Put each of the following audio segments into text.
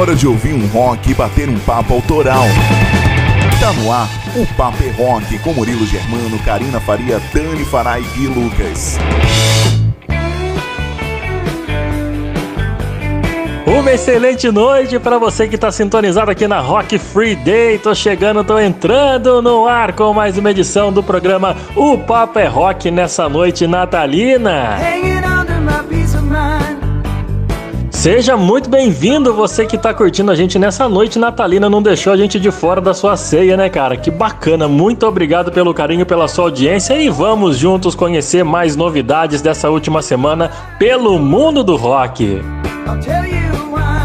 hora de ouvir um rock e bater um papo autoral. Tá no ar o Papo é Rock com Murilo Germano, Karina Faria, Dani Farai e Lucas. Uma excelente noite para você que está sintonizado aqui na Rock Free Day. Tô chegando, tô entrando no ar com mais uma edição do programa O Papo é Rock nessa noite natalina. Seja muito bem-vindo, você que está curtindo a gente nessa noite natalina, não deixou a gente de fora da sua ceia, né, cara? Que bacana, muito obrigado pelo carinho, pela sua audiência e vamos juntos conhecer mais novidades dessa última semana pelo mundo do rock. I'll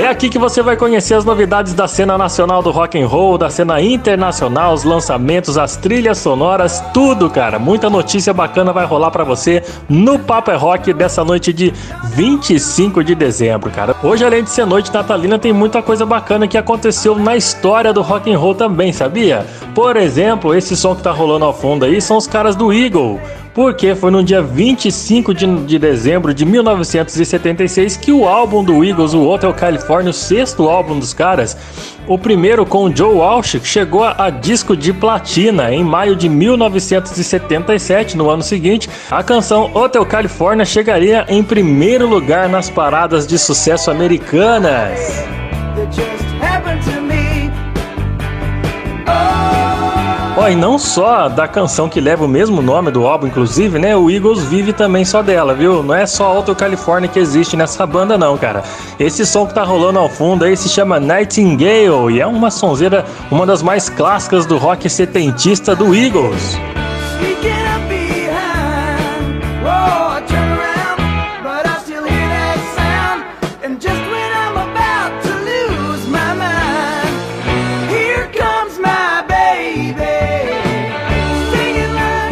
é aqui que você vai conhecer as novidades da cena nacional do rock and roll, da cena internacional, os lançamentos, as trilhas sonoras, tudo, cara. Muita notícia bacana vai rolar para você no Papo é Rock dessa noite de 25 de dezembro, cara. Hoje, além de ser noite natalina, tem muita coisa bacana que aconteceu na história do rock and roll também, sabia? Por exemplo, esse som que tá rolando ao fundo aí são os caras do Eagle porque foi no dia 25 de, de dezembro de 1976 que o álbum do Eagles, o Hotel California, o sexto álbum dos caras, o primeiro com o Joe Walsh, chegou a disco de platina em maio de 1977. No ano seguinte, a canção Hotel California chegaria em primeiro lugar nas paradas de sucesso americanas. Oh, e não só da canção que leva o mesmo nome do álbum, inclusive, né? O Eagles vive também só dela, viu? Não é só Auto California que existe nessa banda, não, cara. Esse som que tá rolando ao fundo aí se chama Nightingale e é uma sonzeira, uma das mais clássicas do rock setentista do Eagles.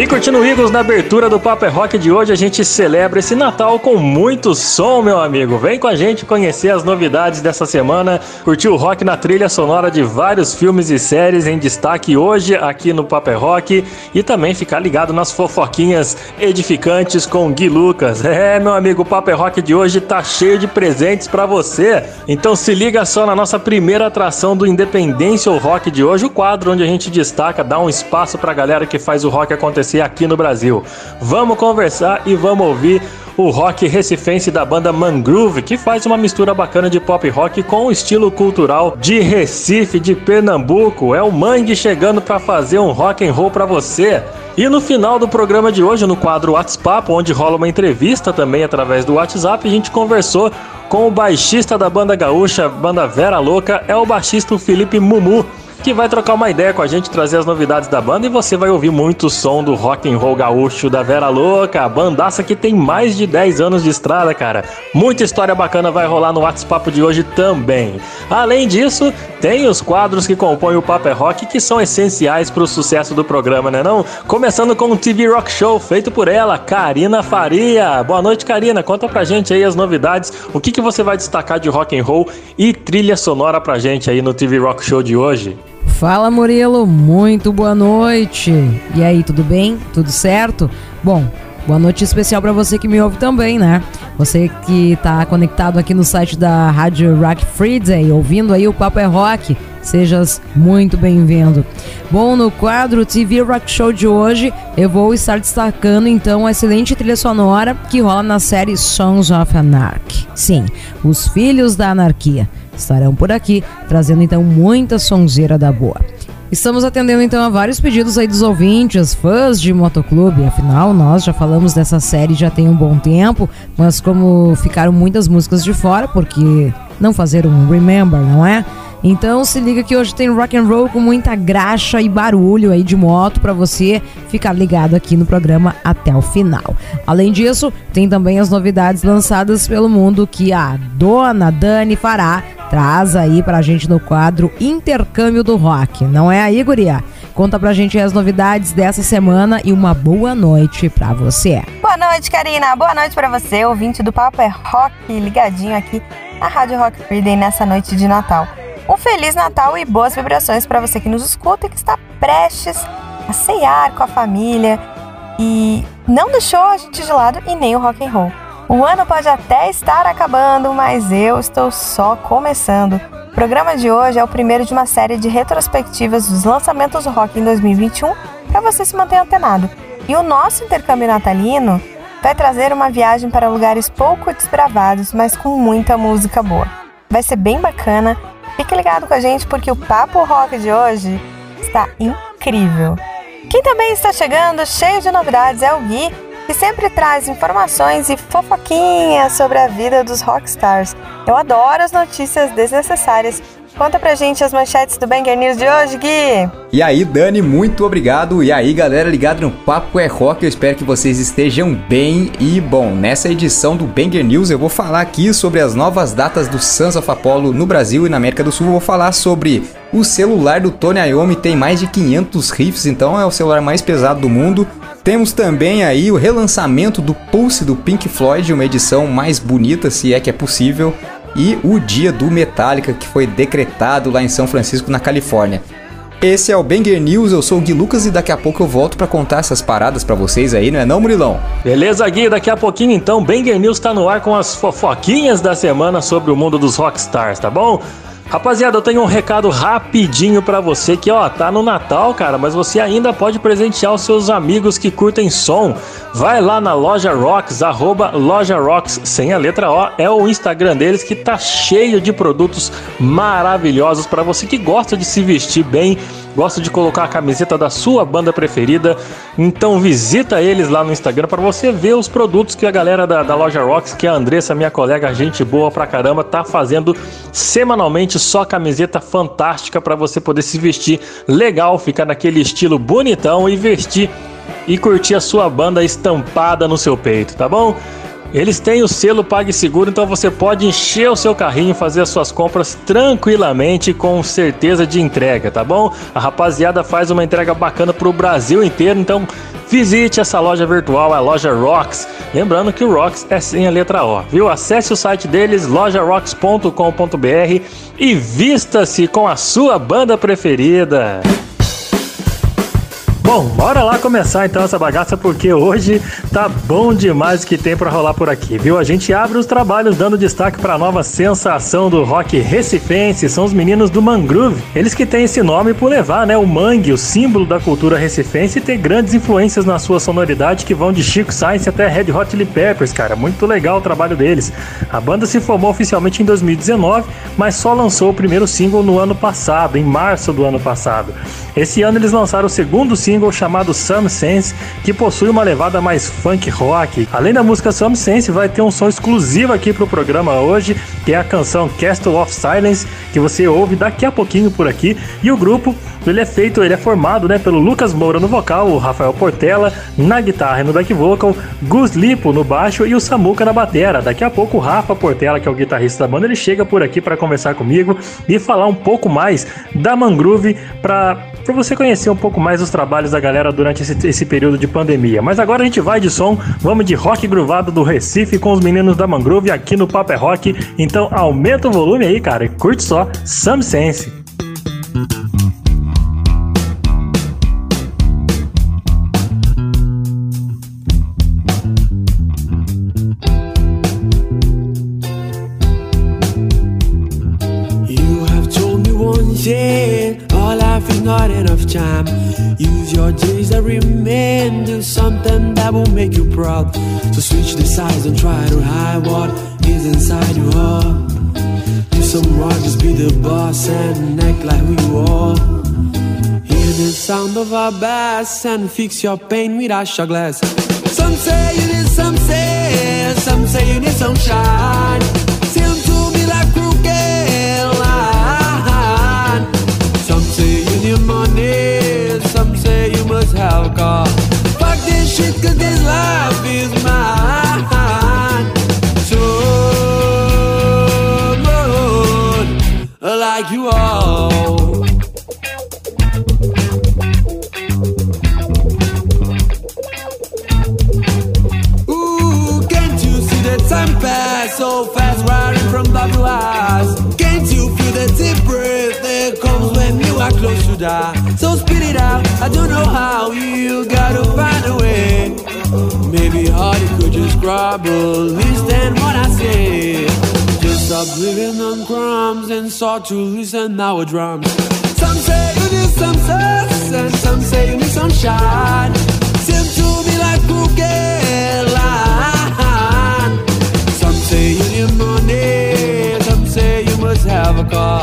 E curtindo Eagles na abertura do Papo é Rock de hoje, a gente celebra esse Natal com muito som, meu amigo. Vem com a gente conhecer as novidades dessa semana, curtir o rock na trilha sonora de vários filmes e séries em destaque hoje aqui no Papo é Rock e também ficar ligado nas fofoquinhas edificantes com Gui Lucas. É, meu amigo, o Papo é Rock de hoje tá cheio de presentes para você. Então se liga só na nossa primeira atração do Independência ou Rock de hoje, o quadro onde a gente destaca, dá um espaço pra galera que faz o rock acontecer acontecer aqui no Brasil. Vamos conversar e vamos ouvir o rock recifense da banda Mangrove, que faz uma mistura bacana de pop rock com o estilo cultural de Recife, de Pernambuco. É o Mangue chegando para fazer um rock and roll para você. E no final do programa de hoje, no quadro WhatsApp, onde rola uma entrevista também através do WhatsApp, a gente conversou com o baixista da banda gaúcha, banda Vera Louca, é o baixista Felipe Mumu que vai trocar uma ideia com a gente, trazer as novidades da banda e você vai ouvir muito som do rock and roll gaúcho da Vera Louca, bandaça que tem mais de 10 anos de estrada, cara. Muita história bacana vai rolar no WhatsApp de hoje também. Além disso, tem os quadros que compõem o Paper é Rock que são essenciais para o sucesso do programa, né não? Começando com o TV Rock Show, feito por ela, Karina Faria. Boa noite, Karina. Conta pra gente aí as novidades, o que, que você vai destacar de rock and roll e trilha sonora pra gente aí no TV Rock Show de hoje. Fala Murilo, muito boa noite. E aí, tudo bem? Tudo certo? Bom, boa noite especial para você que me ouve também, né? Você que está conectado aqui no site da Rádio Rock Friday, ouvindo aí o Papo é Rock, sejas muito bem-vindo. Bom, no quadro TV Rock Show de hoje, eu vou estar destacando então a excelente trilha sonora que rola na série Songs of Anarchy. Sim, os Filhos da Anarquia estarão por aqui, trazendo então muita sonzeira da boa. Estamos atendendo então a vários pedidos aí dos ouvintes, fãs de Motoclube, afinal nós já falamos dessa série já tem um bom tempo, mas como ficaram muitas músicas de fora, porque não fazer um remember, não é? Então se liga que hoje tem rock and roll com muita graxa e barulho aí de moto para você ficar ligado aqui no programa até o final. Além disso, tem também as novidades lançadas pelo mundo que a dona Dani fará traz aí pra gente no quadro Intercâmbio do Rock. Não é aí, guria? Conta pra gente as novidades dessa semana e uma boa noite pra você. Boa noite, Karina. Boa noite para você, ouvinte do Papo é Rock, ligadinho aqui na Rádio Rock Friday nessa noite de Natal. Um feliz Natal e boas vibrações para você que nos escuta e que está prestes a ceiar com a família e não deixou a gente de lado e nem o rock and roll. O ano pode até estar acabando, mas eu estou só começando. O programa de hoje é o primeiro de uma série de retrospectivas dos lançamentos rock em 2021 para você se manter antenado. E o nosso intercâmbio natalino vai trazer uma viagem para lugares pouco desbravados, mas com muita música boa. Vai ser bem bacana. Fique ligado com a gente porque o Papo Rock de hoje está incrível. Quem também está chegando cheio de novidades é o Gui, que sempre traz informações e fofoquinhas sobre a vida dos rockstars. Eu adoro as notícias desnecessárias Conta pra gente as manchetes do Banger News de hoje, Gui. E aí, Dani, muito obrigado. E aí, galera ligado no Papo é Rock, eu espero que vocês estejam bem. E bom, nessa edição do Banger News eu vou falar aqui sobre as novas datas do Sons of Apollo no Brasil e na América do Sul. Eu vou falar sobre o celular do Tony Iommi, tem mais de 500 riffs, então é o celular mais pesado do mundo. Temos também aí o relançamento do Pulse do Pink Floyd, uma edição mais bonita, se é que é possível e o Dia do Metallica, que foi decretado lá em São Francisco, na Califórnia. Esse é o Banger News, eu sou o Gui Lucas e daqui a pouco eu volto para contar essas paradas para vocês aí, não é não, Murilão? Beleza, Gui, daqui a pouquinho então, Banger News tá no ar com as fofoquinhas da semana sobre o mundo dos rockstars, tá bom? Rapaziada, eu tenho um recado rapidinho para você que, ó, tá no Natal, cara, mas você ainda pode presentear os seus amigos que curtem som. Vai lá na Loja Rocks, arroba Loja Rocks, sem a letra O, é o Instagram deles que tá cheio de produtos maravilhosos para você que gosta de se vestir bem, gosta de colocar a camiseta da sua banda preferida. Então visita eles lá no Instagram para você ver os produtos que a galera da, da Loja Rocks, que a Andressa, minha colega, gente boa pra caramba, tá fazendo semanalmente só camiseta fantástica para você poder se vestir legal, ficar naquele estilo bonitão e vestir e curtir a sua banda estampada no seu peito, tá bom? Eles têm o selo PagSeguro, então você pode encher o seu carrinho, fazer as suas compras tranquilamente com certeza de entrega, tá bom? A rapaziada faz uma entrega bacana para o Brasil inteiro, então visite essa loja virtual, a loja Rocks. Lembrando que o Rocks é sem a letra O, viu? Acesse o site deles, lojarocks.com.br e vista-se com a sua banda preferida. Bom, bora lá começar então essa bagaça porque hoje tá bom demais o que tem para rolar por aqui, viu? A gente abre os trabalhos dando destaque para a nova sensação do rock recifense, são os meninos do Mangrove. Eles que têm esse nome por levar, né, o mangue, o símbolo da cultura recifense e ter grandes influências na sua sonoridade que vão de Chico Science até Red Hot Chili Peppers, cara. Muito legal o trabalho deles. A banda se formou oficialmente em 2019, mas só lançou o primeiro single no ano passado, em março do ano passado. Esse ano eles lançaram o segundo single chamado Some Sense, que possui uma levada mais funk rock. Além da música Some Sense, vai ter um som exclusivo aqui pro programa hoje, que é a canção Castle of Silence, que você ouve daqui a pouquinho por aqui. E o grupo ele é feito, ele é formado né, pelo Lucas Moura no vocal, o Rafael Portela na guitarra e no back vocal, Gus Lipo no baixo e o Samuca na batera. Daqui a pouco o Rafa Portela, que é o guitarrista da banda, ele chega por aqui para conversar comigo e falar um pouco mais da Mangrove para para você conhecer um pouco mais os trabalhos da galera durante esse, esse, período de pandemia. Mas agora a gente vai de som, vamos de rock gruvado do Recife com os meninos da Mangrove aqui no Paper é Rock. Então aumenta o volume aí, cara, e curte só Some Sense. Not enough time. Use your days that remain, do something that will make you proud. So switch the sides and try to hide what is inside your heart. Do some more, just be the boss and act like we all. Hear the sound of our bass and fix your pain with a shot glass. Some say you need some say, some say you need some like you. Ooh, can't you see the time pass so fast, riding from blue eyes? Can't you feel the deep breath that comes when you are close to die? So spit it out, I don't know how, you gotta find. Maybe hard, it could just scrabble, listen what I say. Just stop living on crumbs and start to listen our drums. Some say you need some sauce, and some say you need some shine. Seem to be like crooked line. Some say you need money, some say you must have a car.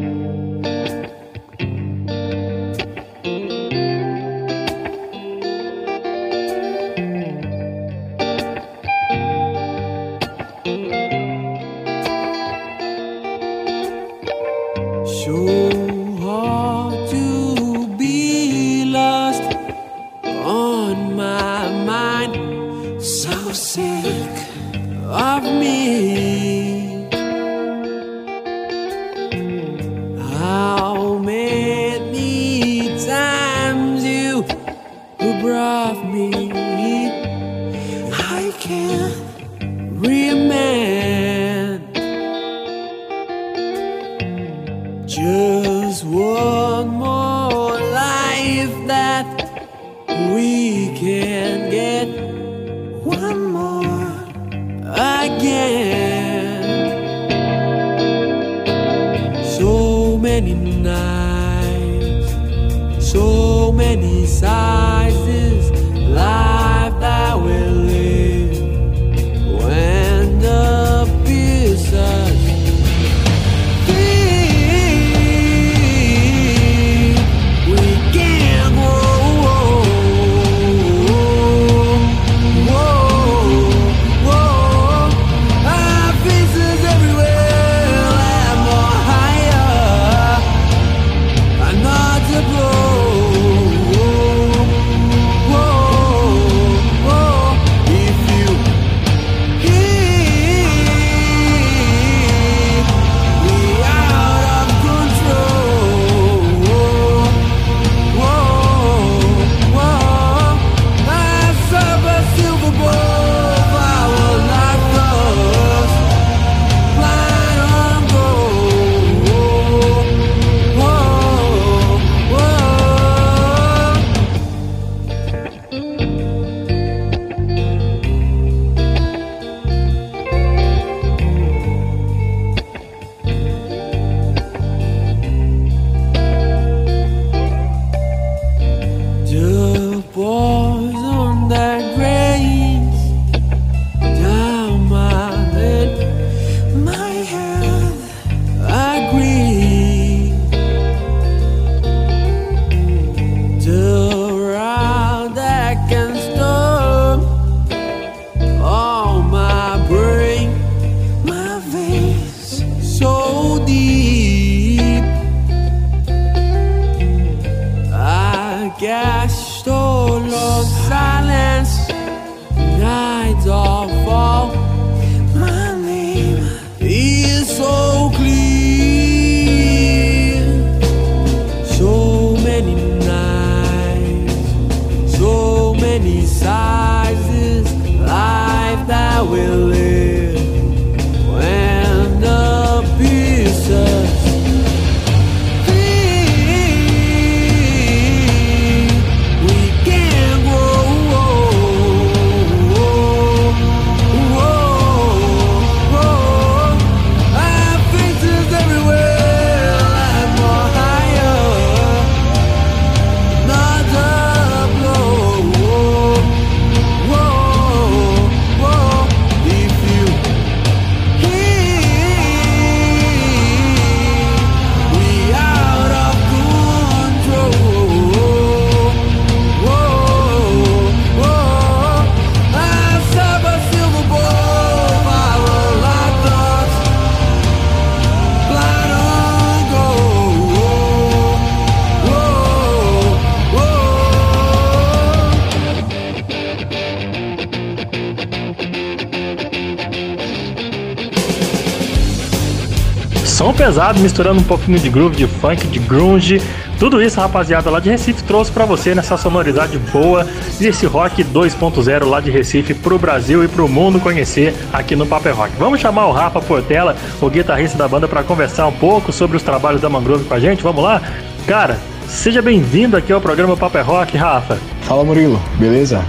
Pesado, misturando um pouquinho de groove, de funk, de grunge. Tudo isso, rapaziada, lá de Recife trouxe para você nessa sonoridade boa e esse rock 2.0 lá de Recife pro Brasil e pro mundo conhecer aqui no Paper Rock. Vamos chamar o Rafa Portela, o guitarrista da banda, para conversar um pouco sobre os trabalhos da Mangrove com a gente. Vamos lá? Cara, seja bem-vindo aqui ao programa Paper Rock, Rafa. Fala Murilo, beleza?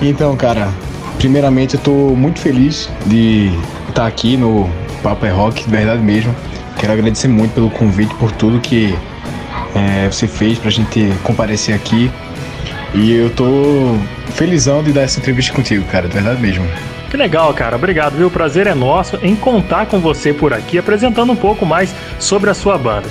Então, cara, primeiramente eu tô muito feliz de estar aqui no Paper Rock, de verdade mesmo. Quero agradecer muito pelo convite, por tudo que é, você fez pra gente comparecer aqui. E eu tô felizão de dar essa entrevista contigo, cara, de verdade mesmo. Que legal, cara. Obrigado, viu? O prazer é nosso em contar com você por aqui, apresentando um pouco mais sobre a sua banda.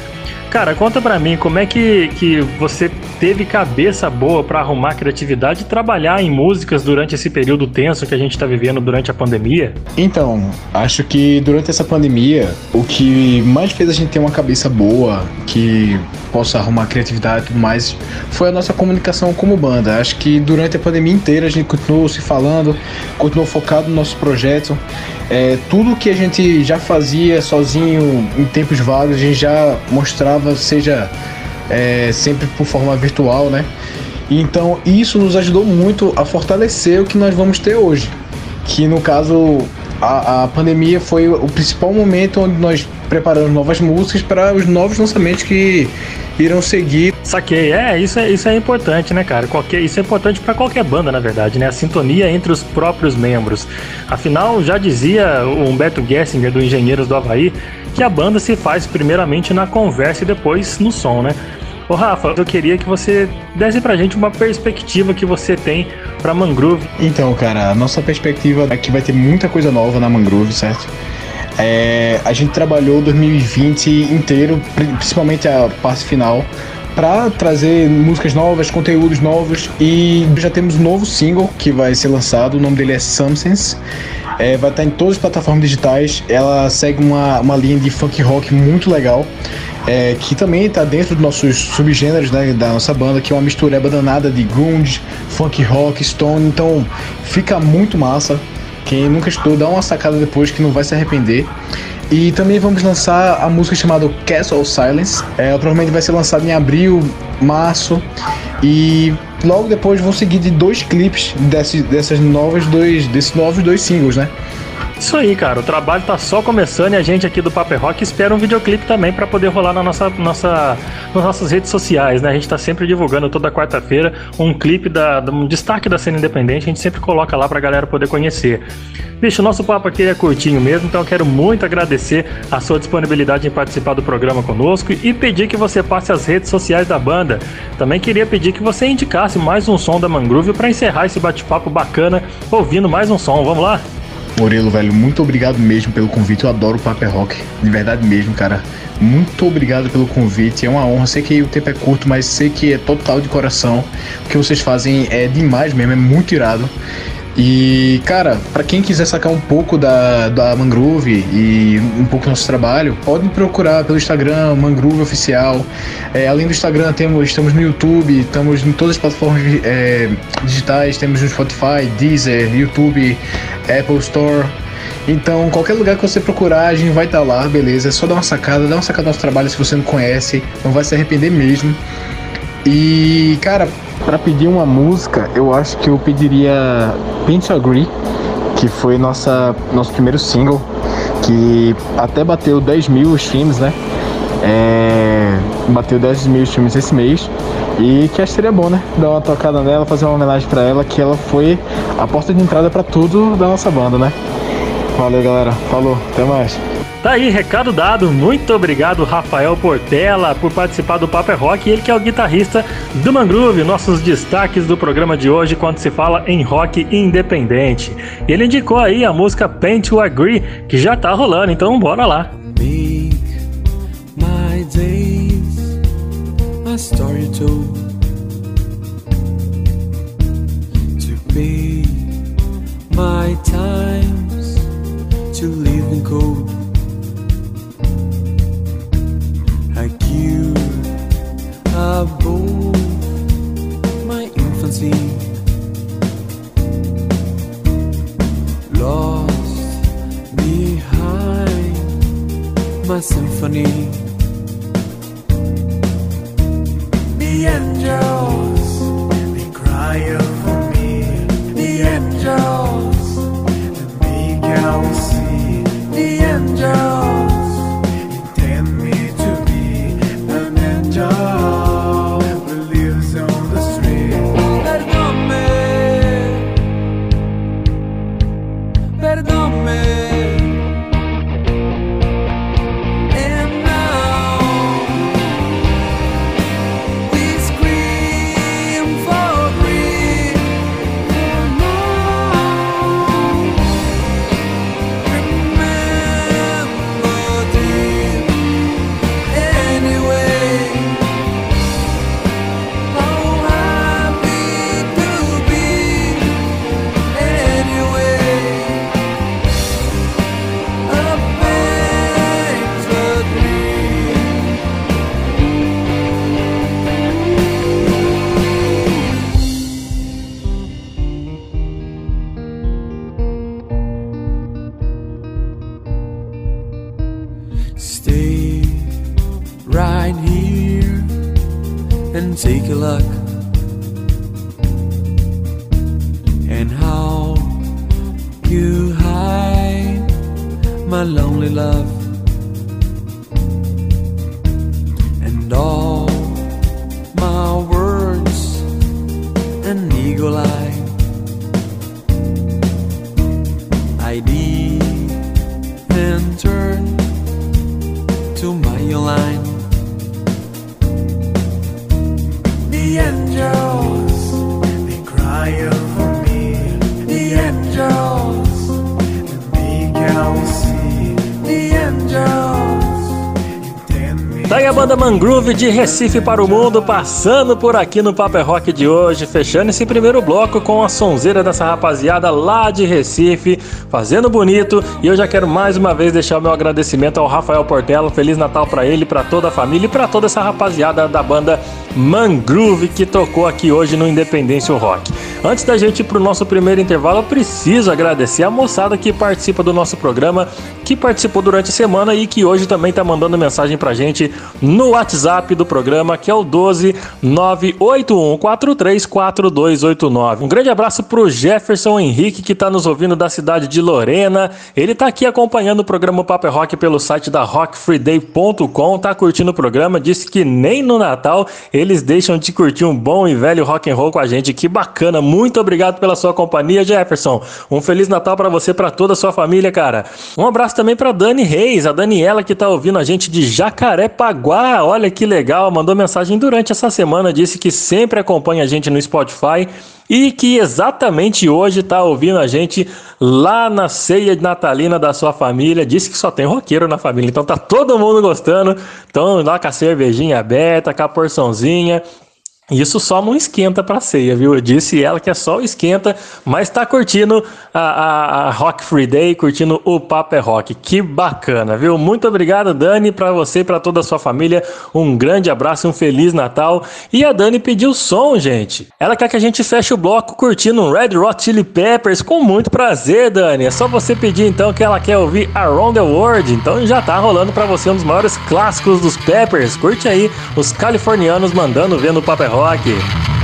Cara, conta pra mim como é que, que você teve cabeça boa para arrumar criatividade e trabalhar em músicas durante esse período tenso que a gente tá vivendo durante a pandemia? Então, acho que durante essa pandemia, o que mais fez a gente ter uma cabeça boa, que possa arrumar criatividade e tudo mais, foi a nossa comunicação como banda. Acho que durante a pandemia inteira a gente continuou se falando, continuou focado no nosso projeto. É, tudo que a gente já fazia sozinho em tempos vagos, a gente já mostrava, seja é, sempre por forma virtual, né? Então isso nos ajudou muito a fortalecer o que nós vamos ter hoje. Que no caso a, a pandemia foi o principal momento onde nós preparamos novas músicas para os novos lançamentos que irão seguir. Saquei, é, isso é, isso é importante, né, cara? Qualquer, isso é importante para qualquer banda, na verdade, né? A sintonia entre os próprios membros. Afinal, já dizia o Humberto Gessinger, do Engenheiros do Havaí, que a banda se faz primeiramente na conversa e depois no som, né? Ô Rafa, eu queria que você desse pra gente uma perspectiva que você tem pra Mangrove. Então, cara, a nossa perspectiva é que vai ter muita coisa nova na Mangrove, certo? É, a gente trabalhou 2020 inteiro, principalmente a parte final, para trazer músicas novas, conteúdos novos e já temos um novo single que vai ser lançado. O nome dele é Somethings. É, vai estar em todas as plataformas digitais. Ela segue uma, uma linha de funk rock muito legal. É, que também está dentro dos nossos subgêneros né, da nossa banda, que é uma mistura danada de grunge, funk rock, stone, então fica muito massa. Quem nunca estudou, dá uma sacada depois que não vai se arrepender. E também vamos lançar a música chamada Castle Silence. É, provavelmente vai ser lançado em abril, março. E logo depois vão seguir de dois clipes desses, dessas novas dois, desses novos dois singles, né? Isso aí, cara. O trabalho tá só começando e a gente aqui do Paper Rock espera um videoclipe também para poder rolar na nossa, nossa, nas nossas redes sociais, né? A gente tá sempre divulgando toda quarta-feira um clipe da, um destaque da cena independente. A gente sempre coloca lá pra galera poder conhecer. Bicho, nosso papo aqui é curtinho mesmo, então eu quero muito agradecer a sua disponibilidade em participar do programa conosco e pedir que você passe as redes sociais da banda. Também queria pedir que você indicasse mais um som da Mangrove para encerrar esse bate-papo bacana ouvindo mais um som. Vamos lá? Murilo, velho, muito obrigado mesmo pelo convite. Eu adoro o Paper Rock, de verdade mesmo, cara. Muito obrigado pelo convite. É uma honra. Sei que o tempo é curto, mas sei que é total de coração. O que vocês fazem é demais mesmo, é muito irado. E, cara, para quem quiser sacar um pouco da, da Mangrove e um pouco do nosso trabalho, pode procurar pelo Instagram, Mangrove Oficial. É, além do Instagram, temos, estamos no YouTube, estamos em todas as plataformas é, digitais, temos no Spotify, Deezer, YouTube, Apple Store. Então, qualquer lugar que você procurar, a gente vai estar tá lá, beleza? É só dar uma sacada, dá uma sacada no nosso trabalho se você não conhece, não vai se arrepender mesmo. E, cara, para pedir uma música, eu acho que eu pediria Paint Agree, que foi nossa, nosso primeiro single, que até bateu 10 mil streams, né? É, bateu 10 mil streams esse mês. E que acho que seria bom, né? Dar uma tocada nela, fazer uma homenagem para ela, que ela foi a porta de entrada para tudo da nossa banda, né? Valeu, galera. Falou, até mais. Tá aí, recado dado. Muito obrigado, Rafael Portela, por participar do Paper Rock. Ele que é o guitarrista do Mangrove, nossos destaques do programa de hoje quando se fala em rock independente. Ele indicou aí a música Paint to Agree, que já tá rolando, então bora lá. Make my days, my story. To be my times, to live in like you have both my infancy. Lost behind my symphony. The angels, they cry out for me. The angels, they big house. Mangrove de Recife para o Mundo, passando por aqui no Paper Rock de hoje, fechando esse primeiro bloco com a sonzeira dessa rapaziada lá de Recife, fazendo bonito. E eu já quero mais uma vez deixar o meu agradecimento ao Rafael Portela, Feliz Natal para ele, para toda a família e para toda essa rapaziada da banda Mangrove que tocou aqui hoje no Independência Rock. Antes da gente ir pro nosso primeiro intervalo, eu preciso agradecer a moçada que participa do nosso programa, que participou durante a semana e que hoje também tá mandando mensagem pra gente no WhatsApp do programa, que é o 12 981434289. Um grande abraço pro Jefferson Henrique, que tá nos ouvindo da cidade de Lorena. Ele tá aqui acompanhando o programa Paper Rock pelo site da rockfreeday.com, tá curtindo o programa, disse que nem no Natal eles deixam de curtir um bom e velho rock and roll com a gente. Que bacana. Muito obrigado pela sua companhia, Jefferson. Um feliz Natal para você, para toda a sua família, cara. Um abraço também para Dani Reis, a Daniela que tá ouvindo a gente de Jacarepaguá. Olha que legal, mandou mensagem durante essa semana, disse que sempre acompanha a gente no Spotify e que exatamente hoje tá ouvindo a gente lá na ceia natalina da sua família. Disse que só tem roqueiro na família, então tá todo mundo gostando. Então lá com a cervejinha aberta, com a porçãozinha. Isso só não esquenta pra ceia, viu? Eu disse ela que é só o esquenta, mas tá curtindo a, a, a Rock Free Day, curtindo o Papo é Rock. Que bacana, viu? Muito obrigado, Dani, pra você e pra toda a sua família. Um grande abraço um Feliz Natal. E a Dani pediu som, gente. Ela quer que a gente feche o bloco curtindo um Red Hot Chili Peppers com muito prazer, Dani. É só você pedir então que ela quer ouvir Around the World. Então já tá rolando pra você um dos maiores clássicos dos Peppers. Curte aí os californianos mandando ver no Papo é Rock. All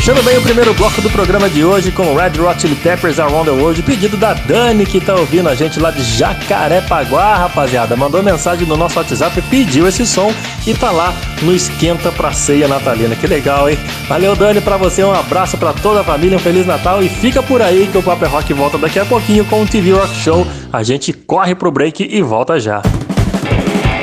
Fechando bem o primeiro bloco do programa de hoje com Red Hot Chili Peppers Around the World, pedido da Dani que tá ouvindo a gente lá de Jacarepaguá, rapaziada. Mandou mensagem no nosso WhatsApp, pediu esse som e tá lá no Esquenta pra Ceia Natalina. Que legal, hein? Valeu, Dani, pra você, um abraço pra toda a família, um Feliz Natal e fica por aí que o Paper Rock volta daqui a pouquinho com o TV Rock Show. A gente corre pro break e volta já.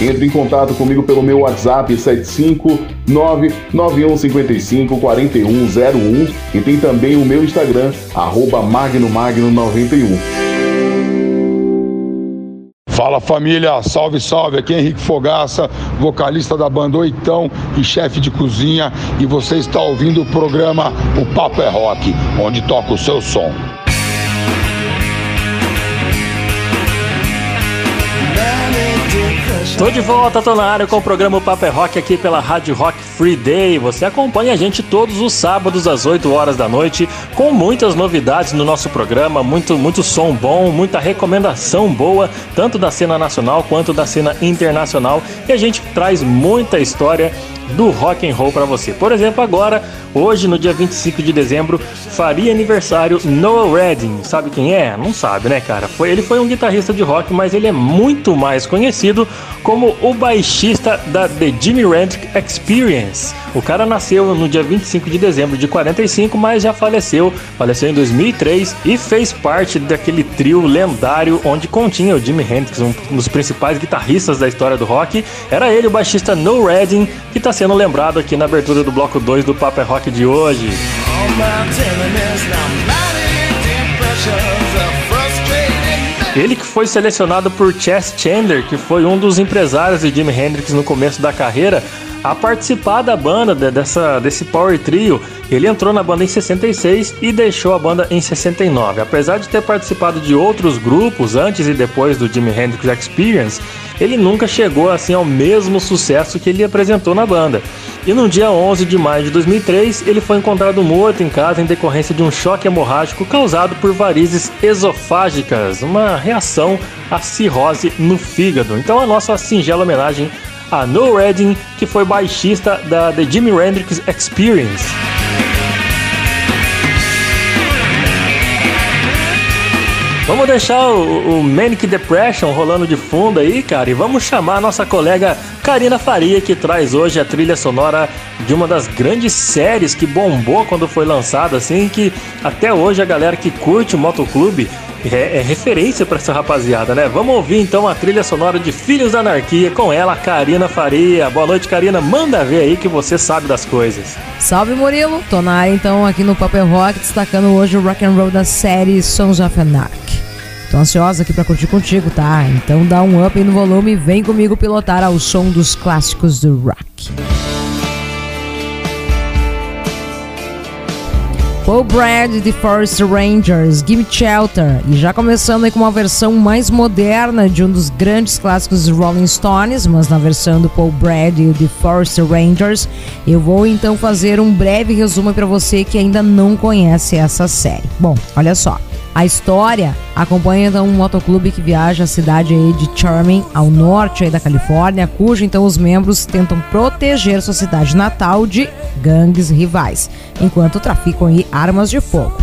Entre em contato comigo pelo meu WhatsApp 75991554101 e tem também o meu Instagram, arroba magnomagno91. Fala família, salve salve, aqui é Henrique Fogaça, vocalista da banda Oitão e chefe de cozinha, e você está ouvindo o programa O Papo é Rock, onde toca o seu som. Tô de volta, tô na área com o programa Papo é Rock aqui pela Rádio Rock Free Day. Você acompanha a gente todos os sábados às 8 horas da noite com muitas novidades no nosso programa, muito, muito som bom, muita recomendação boa, tanto da cena nacional quanto da cena internacional. E a gente traz muita história do rock and roll para você. Por exemplo, agora, hoje no dia 25 de dezembro, faria aniversário Noah Redding. Sabe quem é? Não sabe, né, cara? Foi, ele foi um guitarrista de rock, mas ele é muito mais conhecido como o baixista da The Jimi Hendrix Experience. O cara nasceu no dia 25 de dezembro de 45, mas já faleceu, faleceu em 2003 e fez parte daquele trio lendário onde continha o Jimi Hendrix, um dos principais guitarristas da história do rock. Era ele, o baixista Noah Redding, que está sendo lembrado aqui na abertura do bloco 2 do Paper Rock de hoje. Ele que foi selecionado por Chess Chandler, que foi um dos empresários de Jimi Hendrix no começo da carreira, a participar da banda, dessa, desse power trio. Ele entrou na banda em 66 e deixou a banda em 69. Apesar de ter participado de outros grupos antes e depois do Jimi Hendrix Experience, ele nunca chegou assim ao mesmo sucesso que ele apresentou na banda. E no dia 11 de maio de 2003, ele foi encontrado morto em casa em decorrência de um choque hemorrágico causado por varizes esofágicas, uma reação à cirrose no fígado. Então a nossa singela homenagem a No Redding, que foi baixista da The Jimi Hendrix Experience. Vamos deixar o, o Manic Depression rolando de fundo aí, cara, e vamos chamar a nossa colega Karina Faria, que traz hoje a trilha sonora de uma das grandes séries que bombou quando foi lançada, assim, que até hoje a galera que curte o motoclube é, é referência para essa rapaziada, né? Vamos ouvir então a trilha sonora de Filhos da Anarquia com ela, Karina Faria. Boa noite, Karina. Manda ver aí que você sabe das coisas. Salve Murilo, tô na área então aqui no Papel Rock, destacando hoje o rock and roll da série Sons of Anarchy. Tô ansiosa aqui pra curtir contigo, tá? Então dá um up no volume e vem comigo pilotar ao som dos clássicos do rock. Paul Brad The Forest Rangers, Give Shelter. E já começando aí com uma versão mais moderna de um dos grandes clássicos dos Rolling Stones, mas na versão do Paul Brad e The Forest Rangers. Eu vou então fazer um breve resumo para você que ainda não conhece essa série. Bom, olha só. A história acompanha então um motoclube que viaja à cidade de Charming, ao norte da Califórnia, cujo então os membros tentam proteger sua cidade natal de gangues rivais, enquanto traficam armas de fogo.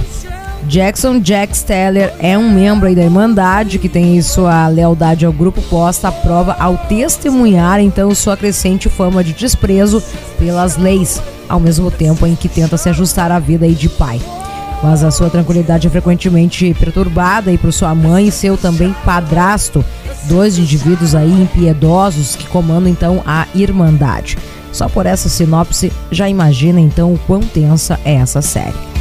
Jackson Jack Steller é um membro da Irmandade que tem sua lealdade ao grupo posta à prova ao testemunhar então sua crescente fama de desprezo pelas leis, ao mesmo tempo em que tenta se ajustar à vida de pai mas a sua tranquilidade é frequentemente perturbada e por sua mãe e seu também padrasto, dois indivíduos aí impiedosos que comandam então a Irmandade. Só por essa sinopse já imagina então o quão tensa é essa série.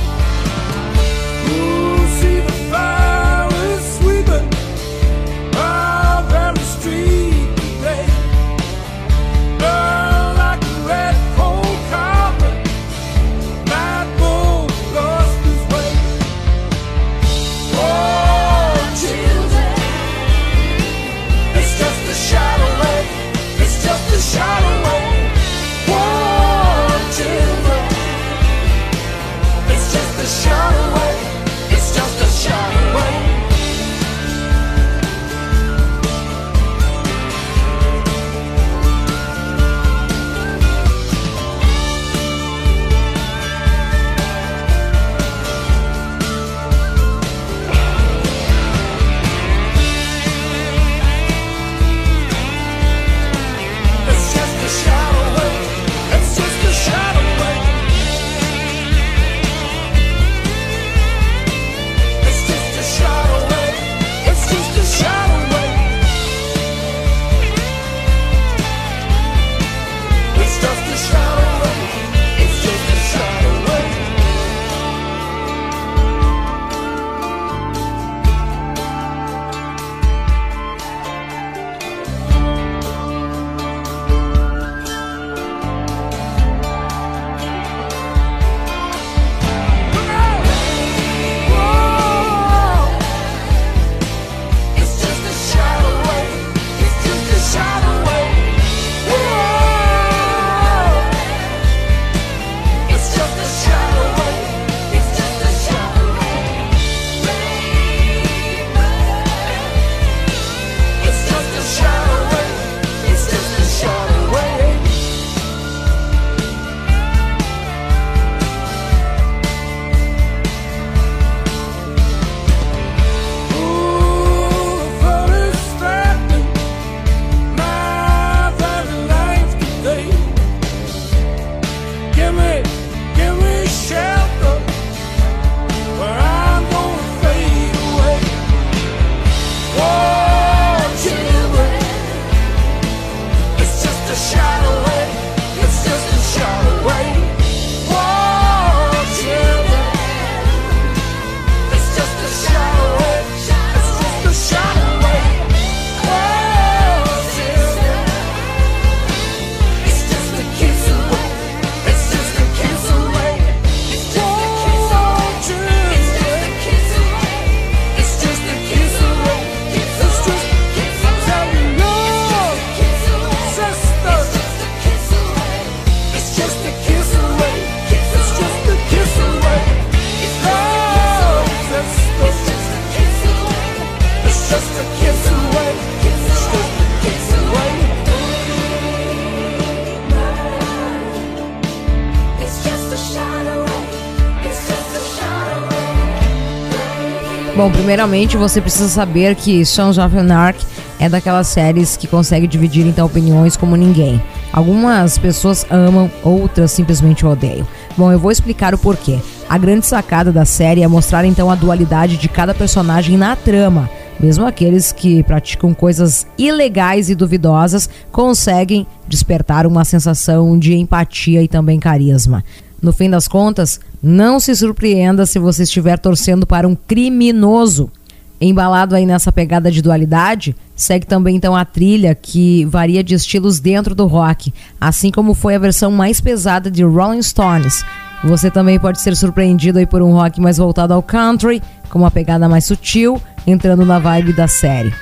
Primeiramente você precisa saber que Sons of Anarchy é daquelas séries que consegue dividir então opiniões como ninguém. Algumas pessoas amam, outras simplesmente odeiam. Bom, eu vou explicar o porquê. A grande sacada da série é mostrar então a dualidade de cada personagem na trama. Mesmo aqueles que praticam coisas ilegais e duvidosas conseguem despertar uma sensação de empatia e também carisma. No fim das contas, não se surpreenda se você estiver torcendo para um criminoso. Embalado aí nessa pegada de dualidade, segue também então a trilha que varia de estilos dentro do rock, assim como foi a versão mais pesada de Rolling Stones. Você também pode ser surpreendido aí por um rock mais voltado ao country, com uma pegada mais sutil, entrando na vibe da série.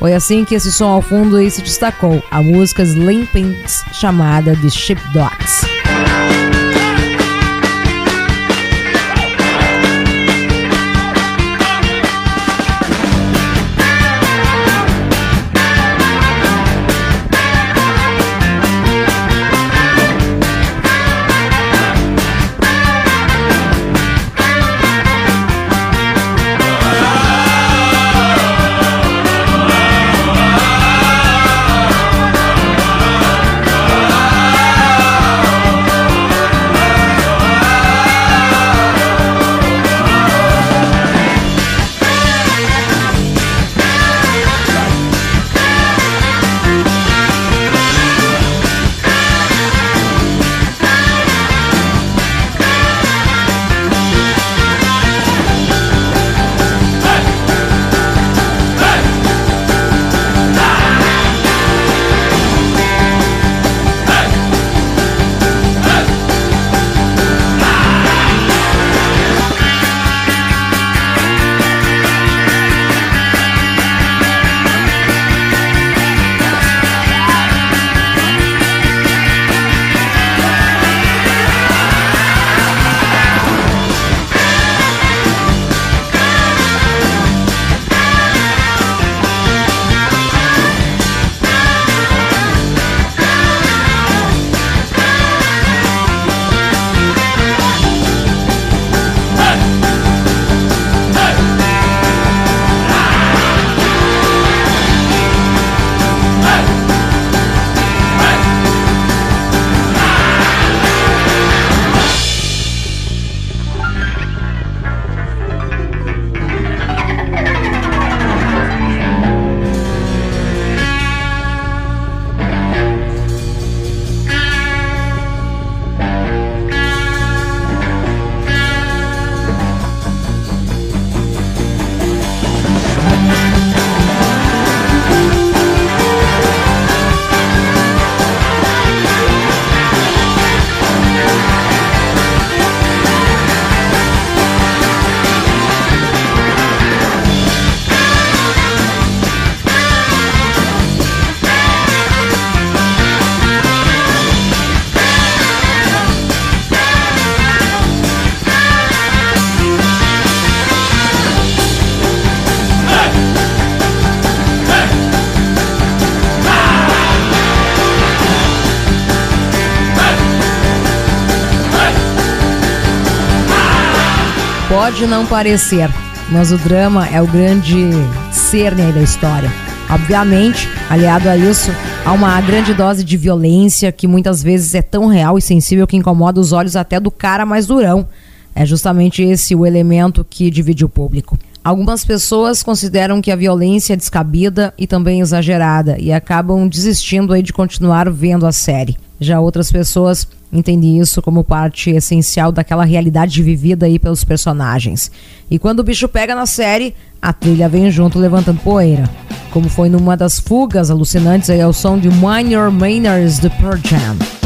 Foi assim que esse som ao fundo aí se destacou, a música Slim Pinks chamada de Ship Pode não parecer, mas o drama é o grande cerne da história. Obviamente, aliado a isso, há uma grande dose de violência que muitas vezes é tão real e sensível que incomoda os olhos até do cara mais durão. É justamente esse o elemento que divide o público. Algumas pessoas consideram que a violência é descabida e também exagerada e acabam desistindo aí de continuar vendo a série. Já outras pessoas entendem isso como parte essencial daquela realidade vivida aí pelos personagens. E quando o bicho pega na série, a trilha vem junto levantando poeira. Como foi numa das fugas alucinantes aí ao som de Minor Manners do Pearl Jam.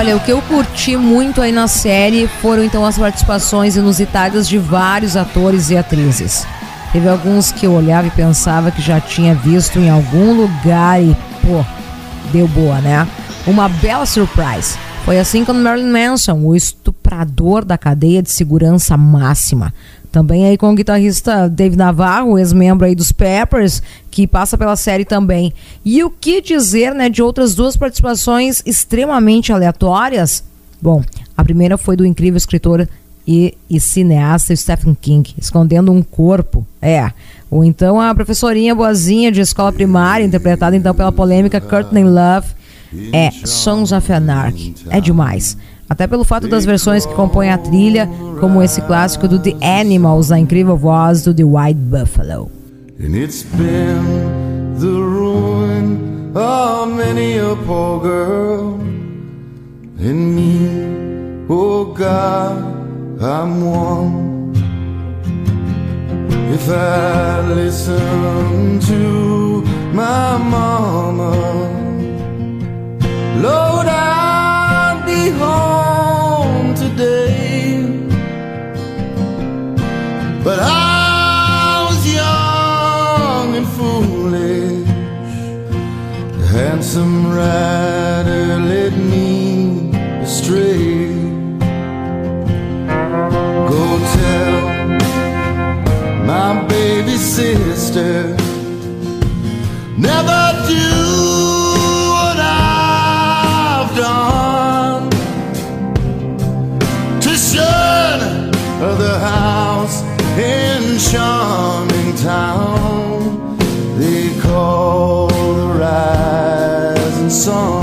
Olha, o que eu curti muito aí na série foram então as participações inusitadas de vários atores e atrizes. Teve alguns que eu olhava e pensava que já tinha visto em algum lugar e, pô, deu boa, né? Uma bela surprise. Foi assim com Marilyn Manson, o estuprador da cadeia de segurança máxima. Também aí com o guitarrista Dave Navarro, ex-membro aí dos Peppers, que passa pela série também. E o que dizer, né, de outras duas participações extremamente aleatórias? Bom, a primeira foi do incrível escritor e, e cineasta Stephen King, escondendo um corpo. É. Ou então a professorinha boazinha de escola primária, interpretada então pela polêmica Courtney Love. É, Sons of Anarchy. É demais. Até pelo fato das versões que compõem a trilha, como esse clássico do The Animals, na incrível voz do The White Buffalo. And it's been the ruin of many a poor girl. And me, oh God, I'm one. If I listen to my mama, Lord, I'd be home But I was young and foolish. The handsome rider led me astray. Go tell my baby sister never do charming town they call the rising sun.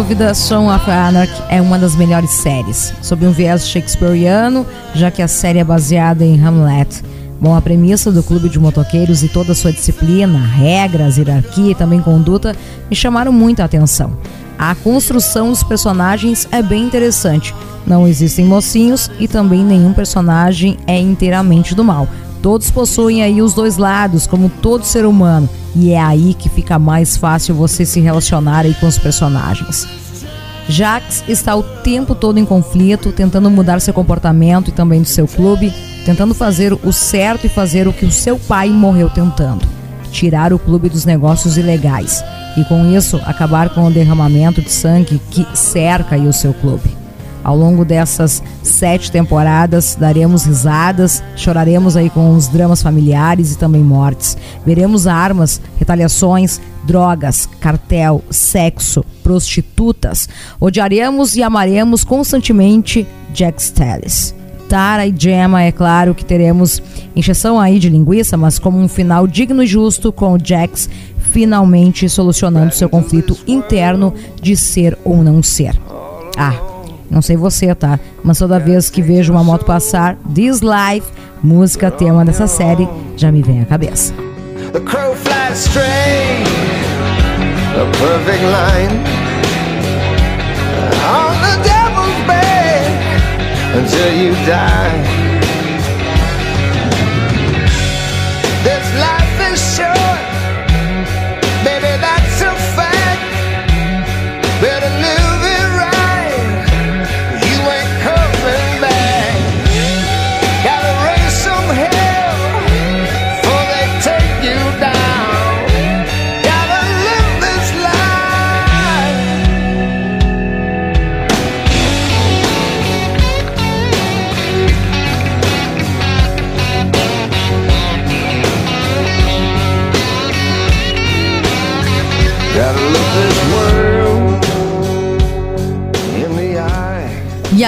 Dúvida, Son of é uma das melhores séries, sob um viés shakespeariano, já que a série é baseada em Hamlet. Bom, a premissa do clube de motoqueiros e toda a sua disciplina, regras, hierarquia e também conduta me chamaram muita atenção. A construção dos personagens é bem interessante. Não existem mocinhos e também nenhum personagem é inteiramente do mal. Todos possuem aí os dois lados, como todo ser humano, e é aí que fica mais fácil você se relacionar aí com os personagens. Jax está o tempo todo em conflito, tentando mudar seu comportamento e também do seu clube, tentando fazer o certo e fazer o que o seu pai morreu tentando: tirar o clube dos negócios ilegais e com isso acabar com o derramamento de sangue que cerca o seu clube. Ao longo dessas sete temporadas, daremos risadas, choraremos aí com os dramas familiares e também mortes. Veremos armas, retaliações, drogas, cartel, sexo, prostitutas. Odiaremos e amaremos constantemente Jack Telles. Tara e Gemma, é claro que teremos encheção aí de linguiça, mas como um final digno e justo com o Jax finalmente solucionando seu conflito interno de ser ou não ser. Ah, não sei você, tá? Mas toda vez que vejo uma moto passar, This Life, música tema dessa série, já me vem à cabeça. The crow flies straight, a perfect line on the devil's back until you die. This life is short,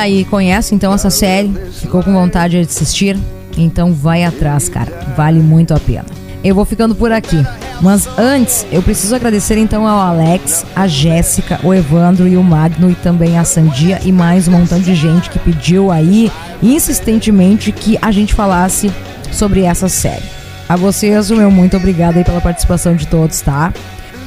aí, conhece então essa série? Ficou com vontade de assistir? Então vai atrás, cara. Vale muito a pena. Eu vou ficando por aqui. Mas antes, eu preciso agradecer então ao Alex, a Jéssica, o Evandro e o Magno e também a Sandia e mais um montão de gente que pediu aí insistentemente que a gente falasse sobre essa série. A vocês, o meu muito obrigado aí pela participação de todos, tá?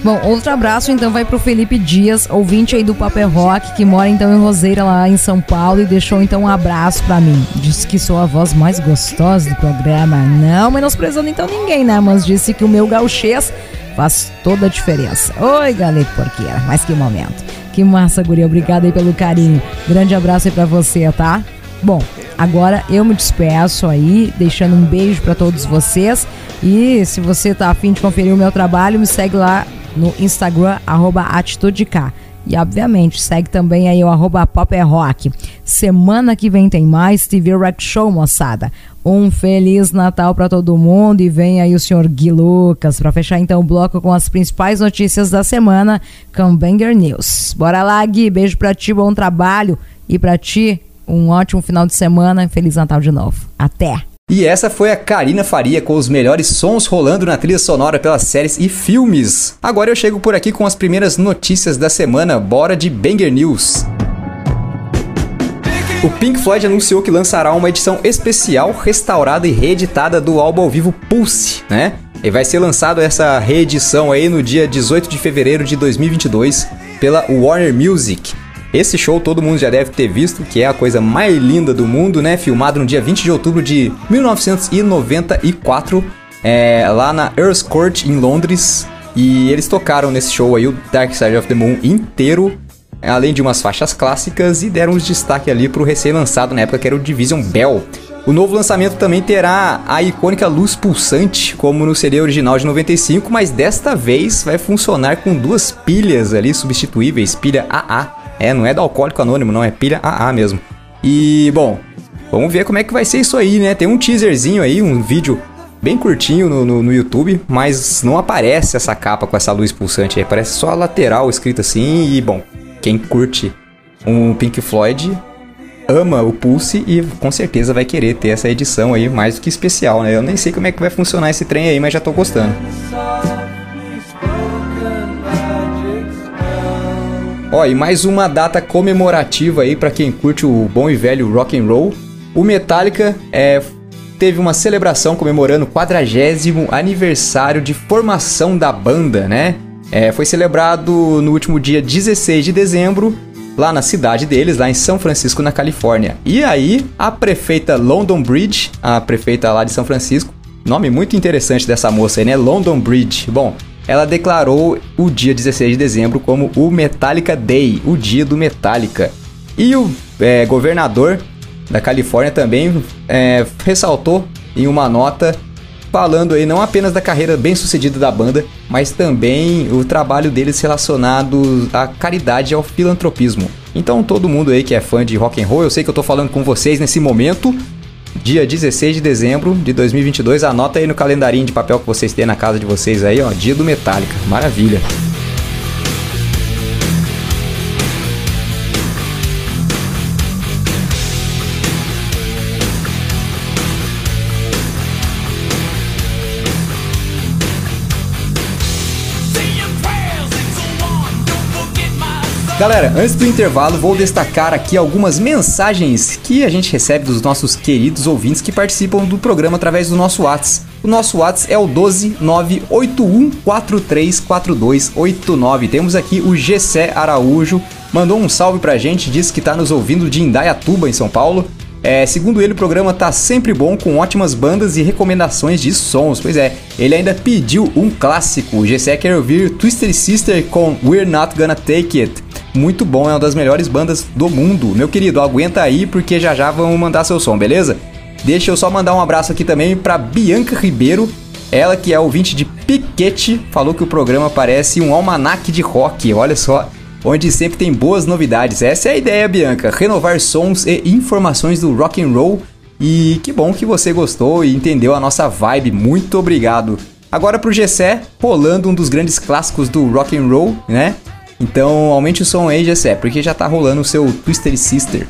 Bom, outro abraço então vai pro Felipe Dias, ouvinte aí do Paper Rock, que mora então em Roseira, lá em São Paulo, e deixou então um abraço para mim. Disse que sou a voz mais gostosa do programa. Não menosprezando então ninguém, né? Mas disse que o meu gauchês faz toda a diferença. Oi, galera porqueira, mas que momento. Que massa, guria. Obrigado aí pelo carinho. Grande abraço aí pra você, tá? Bom, agora eu me despeço aí, deixando um beijo para todos vocês. E se você tá afim de conferir o meu trabalho, me segue lá no Instagram, arroba AtitudeK. E obviamente, segue também aí o arroba Rock. Semana que vem tem mais TV Rock Show, moçada. Um feliz Natal para todo mundo e vem aí o senhor Gui Lucas para fechar então o bloco com as principais notícias da semana com Banger News. Bora lá, Gui, beijo para ti, bom trabalho e para ti um ótimo final de semana, feliz Natal de novo. Até. E essa foi a Karina Faria com os melhores sons rolando na trilha sonora pelas séries e filmes. Agora eu chego por aqui com as primeiras notícias da semana, bora de Banger News. O Pink Floyd anunciou que lançará uma edição especial, restaurada e reeditada do álbum ao vivo Pulse, né? E vai ser lançado essa reedição aí no dia 18 de fevereiro de 2022 pela Warner Music. Esse show todo mundo já deve ter visto, que é a coisa mais linda do mundo, né? Filmado no dia 20 de outubro de 1994, é, lá na Earls Court, em Londres. E eles tocaram nesse show aí o Dark Side of the Moon inteiro, além de umas faixas clássicas, e deram uns destaque ali pro recém-lançado na época, que era o Division Bell. O novo lançamento também terá a icônica luz pulsante, como no CD original de 95, mas desta vez vai funcionar com duas pilhas ali substituíveis, pilha AA é, não é do Alcoólico Anônimo, não, é pilha AA mesmo. E, bom, vamos ver como é que vai ser isso aí, né? Tem um teaserzinho aí, um vídeo bem curtinho no, no, no, YouTube, mas não aparece essa capa com essa luz pulsante aí, aparece só a lateral escrita assim. E, bom, quem curte um Pink Floyd ama o Pulse e com certeza vai querer ter essa edição aí mais do que especial, né? Eu nem sei como é que vai funcionar esse trem aí, mas já tô gostando. Ó, e mais uma data comemorativa aí para quem curte o bom e velho rock and roll. O Metallica é, teve uma celebração comemorando o 40 aniversário de formação da banda, né? É, foi celebrado no último dia 16 de dezembro, lá na cidade deles, lá em São Francisco, na Califórnia. E aí, a prefeita London Bridge, a prefeita lá de São Francisco, nome muito interessante dessa moça aí, né? London Bridge. Bom, ela declarou o dia 16 de dezembro como o Metallica Day, o dia do Metallica. E o é, governador da Califórnia também é, ressaltou em uma nota falando aí não apenas da carreira bem sucedida da banda, mas também o trabalho deles relacionado à caridade e ao filantropismo. Então todo mundo aí que é fã de rock and roll, eu sei que eu tô falando com vocês nesse momento, dia 16 de dezembro de 2022. Anota aí no calendarinho de papel que vocês têm na casa de vocês aí, ó, dia do Metallica. Maravilha. Galera, antes do intervalo, vou destacar aqui algumas mensagens que a gente recebe dos nossos queridos ouvintes que participam do programa através do nosso WhatsApp. O nosso WhatsApp é o 12981434289. Temos aqui o Gessé Araújo, mandou um salve pra gente, disse que tá nos ouvindo de Indaiatuba, em São Paulo. É, segundo ele, o programa tá sempre bom, com ótimas bandas e recomendações de sons. Pois é, ele ainda pediu um clássico. O Gessé quer ouvir Twisted Sister com We're Not Gonna Take It muito bom, é uma das melhores bandas do mundo. Meu querido, aguenta aí porque já já vão mandar seu som, beleza? Deixa eu só mandar um abraço aqui também para Bianca Ribeiro, ela que é ouvinte de Piquete, falou que o programa parece um almanaque de rock, olha só, onde sempre tem boas novidades. Essa é a ideia, Bianca, renovar sons e informações do rock and roll. E que bom que você gostou e entendeu a nossa vibe. Muito obrigado. Agora pro Gessé, rolando um dos grandes clássicos do rock and roll, né? Então aumente o som aí, Gessé, porque já tá rolando o seu Twister Sister.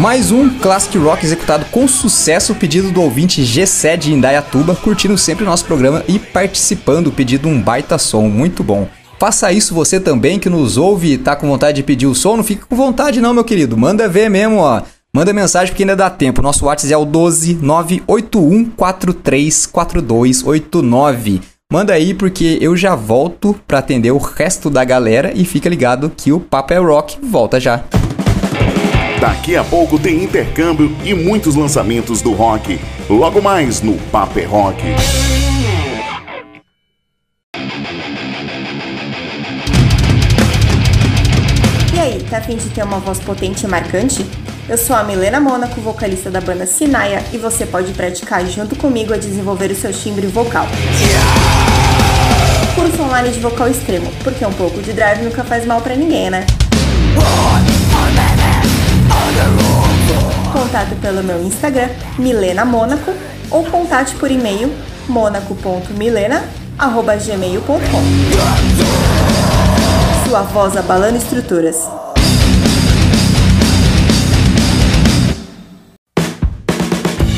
Mais um Classic Rock executado com sucesso, pedido do ouvinte Gessé de Indaiatuba, curtindo sempre o nosso programa e participando, pedido um baita som, muito bom. Faça isso você também que nos ouve e tá com vontade de pedir o som, não fica com vontade não, meu querido. Manda ver mesmo, ó. Manda mensagem porque ainda dá tempo. Nosso WhatsApp é o 12 981434289. Manda aí porque eu já volto para atender o resto da galera e fica ligado que o Papo é Rock volta já. Daqui a pouco tem intercâmbio e muitos lançamentos do rock. Logo mais no Papo é Rock. E aí, tá afim de ter uma voz potente e marcante? Eu sou a Milena Mônaco, vocalista da banda Sinaia, e você pode praticar junto comigo a desenvolver o seu timbre vocal. Curso online de vocal extremo, porque um pouco de drive nunca faz mal pra ninguém, né? Contato pelo meu Instagram, Milena Mônaco, ou contate por e-mail monaco.milena.gmail.com Sua voz abalando estruturas.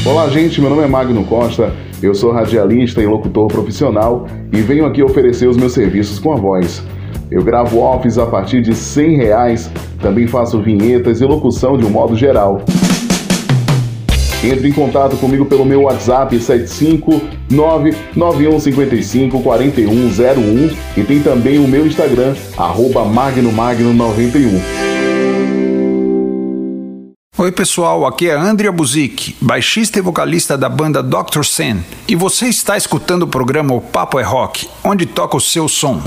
Olá, gente. Meu nome é Magno Costa. Eu sou radialista e locutor profissional e venho aqui oferecer os meus serviços com a voz. Eu gravo offs a partir de 100 reais, também faço vinhetas e locução de um modo geral. Entre em contato comigo pelo meu WhatsApp 75991554101 e tem também o meu Instagram, arroba magnomagno91. Oi pessoal, aqui é Andrea Buzik, baixista e vocalista da banda Dr. Sen, e você está escutando o programa O Papo é Rock, onde toca o seu som.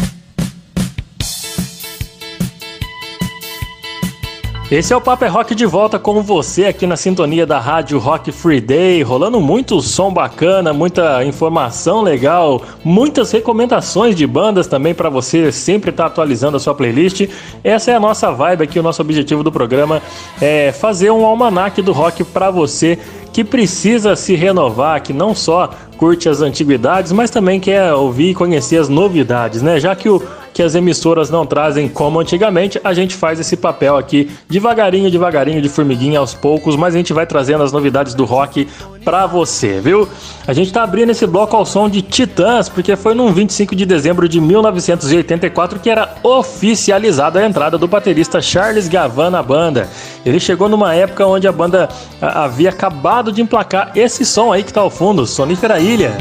Esse é o Papo é Rock de volta com você aqui na sintonia da Rádio Rock Free Day, rolando muito som bacana, muita informação legal, muitas recomendações de bandas também para você sempre estar tá atualizando a sua playlist. Essa é a nossa vibe aqui, o nosso objetivo do programa é fazer um almanac do rock para você que precisa se renovar, que não só curte as antiguidades, mas também quer ouvir e conhecer as novidades, né? Já que o que as emissoras não trazem como antigamente, a gente faz esse papel aqui devagarinho, devagarinho, de formiguinha aos poucos, mas a gente vai trazendo as novidades do rock pra você, viu? A gente tá abrindo esse bloco ao som de Titãs, porque foi num 25 de dezembro de 1984 que era oficializada a entrada do baterista Charles Gavan na banda. Ele chegou numa época onde a banda havia acabado de emplacar esse som aí que tá ao fundo, Sonífera Ilha.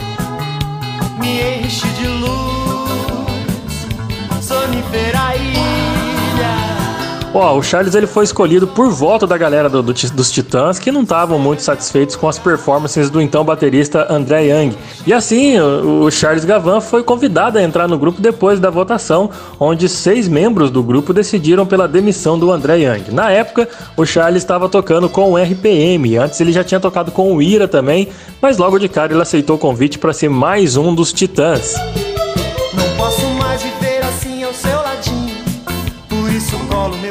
Ó, o Charles ele foi escolhido por volta da galera do, do, dos Titãs que não estavam muito satisfeitos com as performances do então baterista André Young. E assim, o, o Charles Gavan foi convidado a entrar no grupo depois da votação, onde seis membros do grupo decidiram pela demissão do André Young. Na época, o Charles estava tocando com o RPM, antes ele já tinha tocado com o Ira também, mas logo de cara ele aceitou o convite para ser mais um dos Titãs.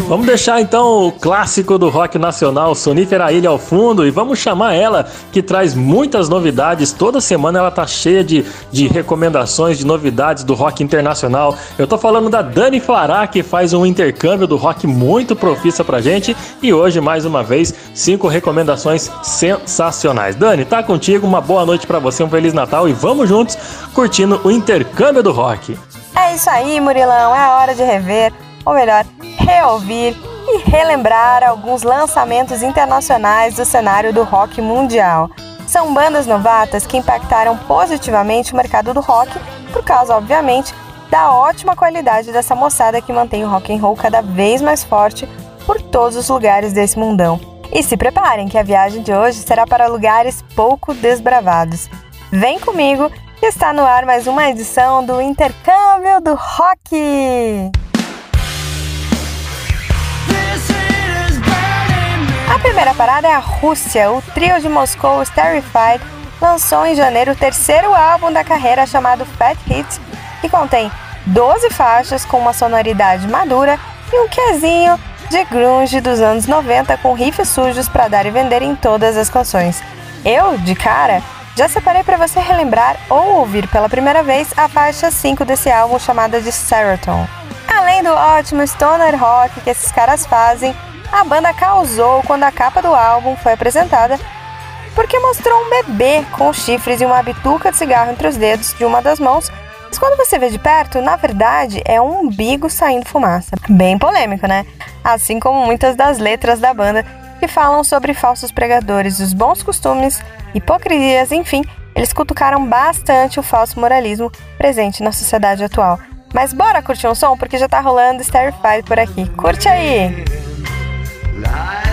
Vamos deixar então o clássico do rock nacional, Sonífera Ilha ao fundo, e vamos chamar ela, que traz muitas novidades. Toda semana ela tá cheia de, de recomendações, de novidades do rock internacional. Eu tô falando da Dani Fará, que faz um intercâmbio do rock muito profissa pra gente, e hoje, mais uma vez, cinco recomendações sensacionais. Dani, tá contigo, uma boa noite pra você, um Feliz Natal, e vamos juntos curtindo o intercâmbio do rock. É isso aí, Murilão. É a hora de rever, ou melhor, reouvir e relembrar alguns lançamentos internacionais do cenário do rock mundial. São bandas novatas que impactaram positivamente o mercado do rock, por causa, obviamente, da ótima qualidade dessa moçada que mantém o rock and roll cada vez mais forte por todos os lugares desse mundão. E se preparem que a viagem de hoje será para lugares pouco desbravados. Vem comigo que está no ar mais uma edição do Intercâmbio do Rock. Primeira parada é a Rússia. O trio de Moscou Terrified lançou em janeiro o terceiro álbum da carreira chamado Fat Hits, que contém 12 faixas com uma sonoridade madura e um quezinho de grunge dos anos 90 com riffs sujos para dar e vender em todas as canções. Eu, de cara, já separei para você relembrar ou ouvir pela primeira vez a faixa 5 desse álbum chamada de Seroton. Além do ótimo stoner rock que esses caras fazem, a banda causou quando a capa do álbum foi apresentada porque mostrou um bebê com chifres e uma bituca de cigarro entre os dedos de uma das mãos. Mas quando você vê de perto, na verdade é um umbigo saindo fumaça. Bem polêmico, né? Assim como muitas das letras da banda que falam sobre falsos pregadores dos bons costumes, hipocrisias, enfim, eles cutucaram bastante o falso moralismo presente na sociedade atual. Mas bora curtir um som porque já tá rolando Starfied por aqui. Curte aí! I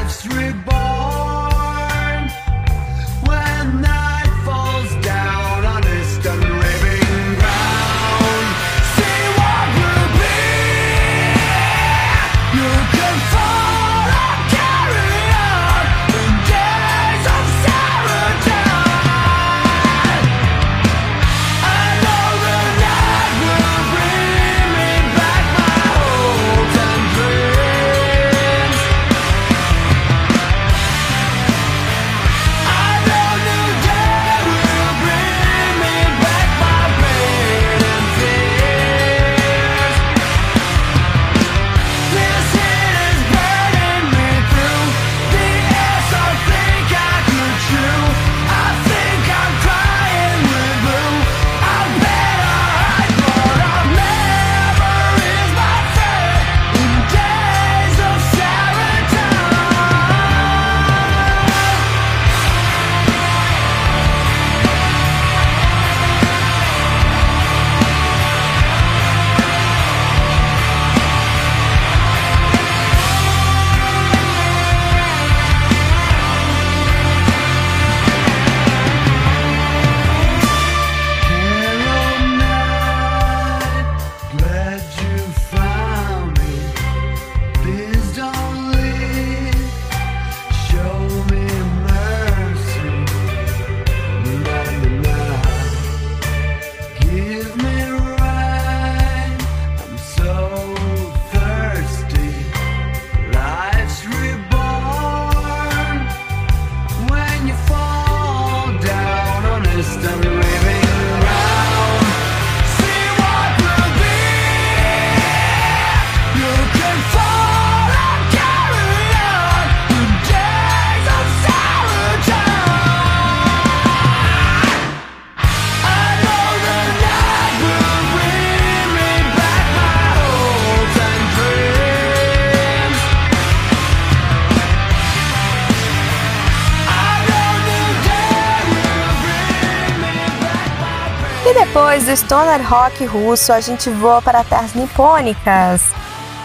do stoner rock russo, a gente voa para terras nipônicas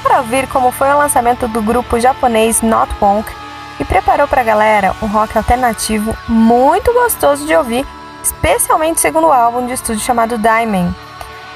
para ouvir como foi o lançamento do grupo japonês Not Punk e preparou para a galera um rock alternativo muito gostoso de ouvir, especialmente segundo o álbum de estúdio chamado Diamond.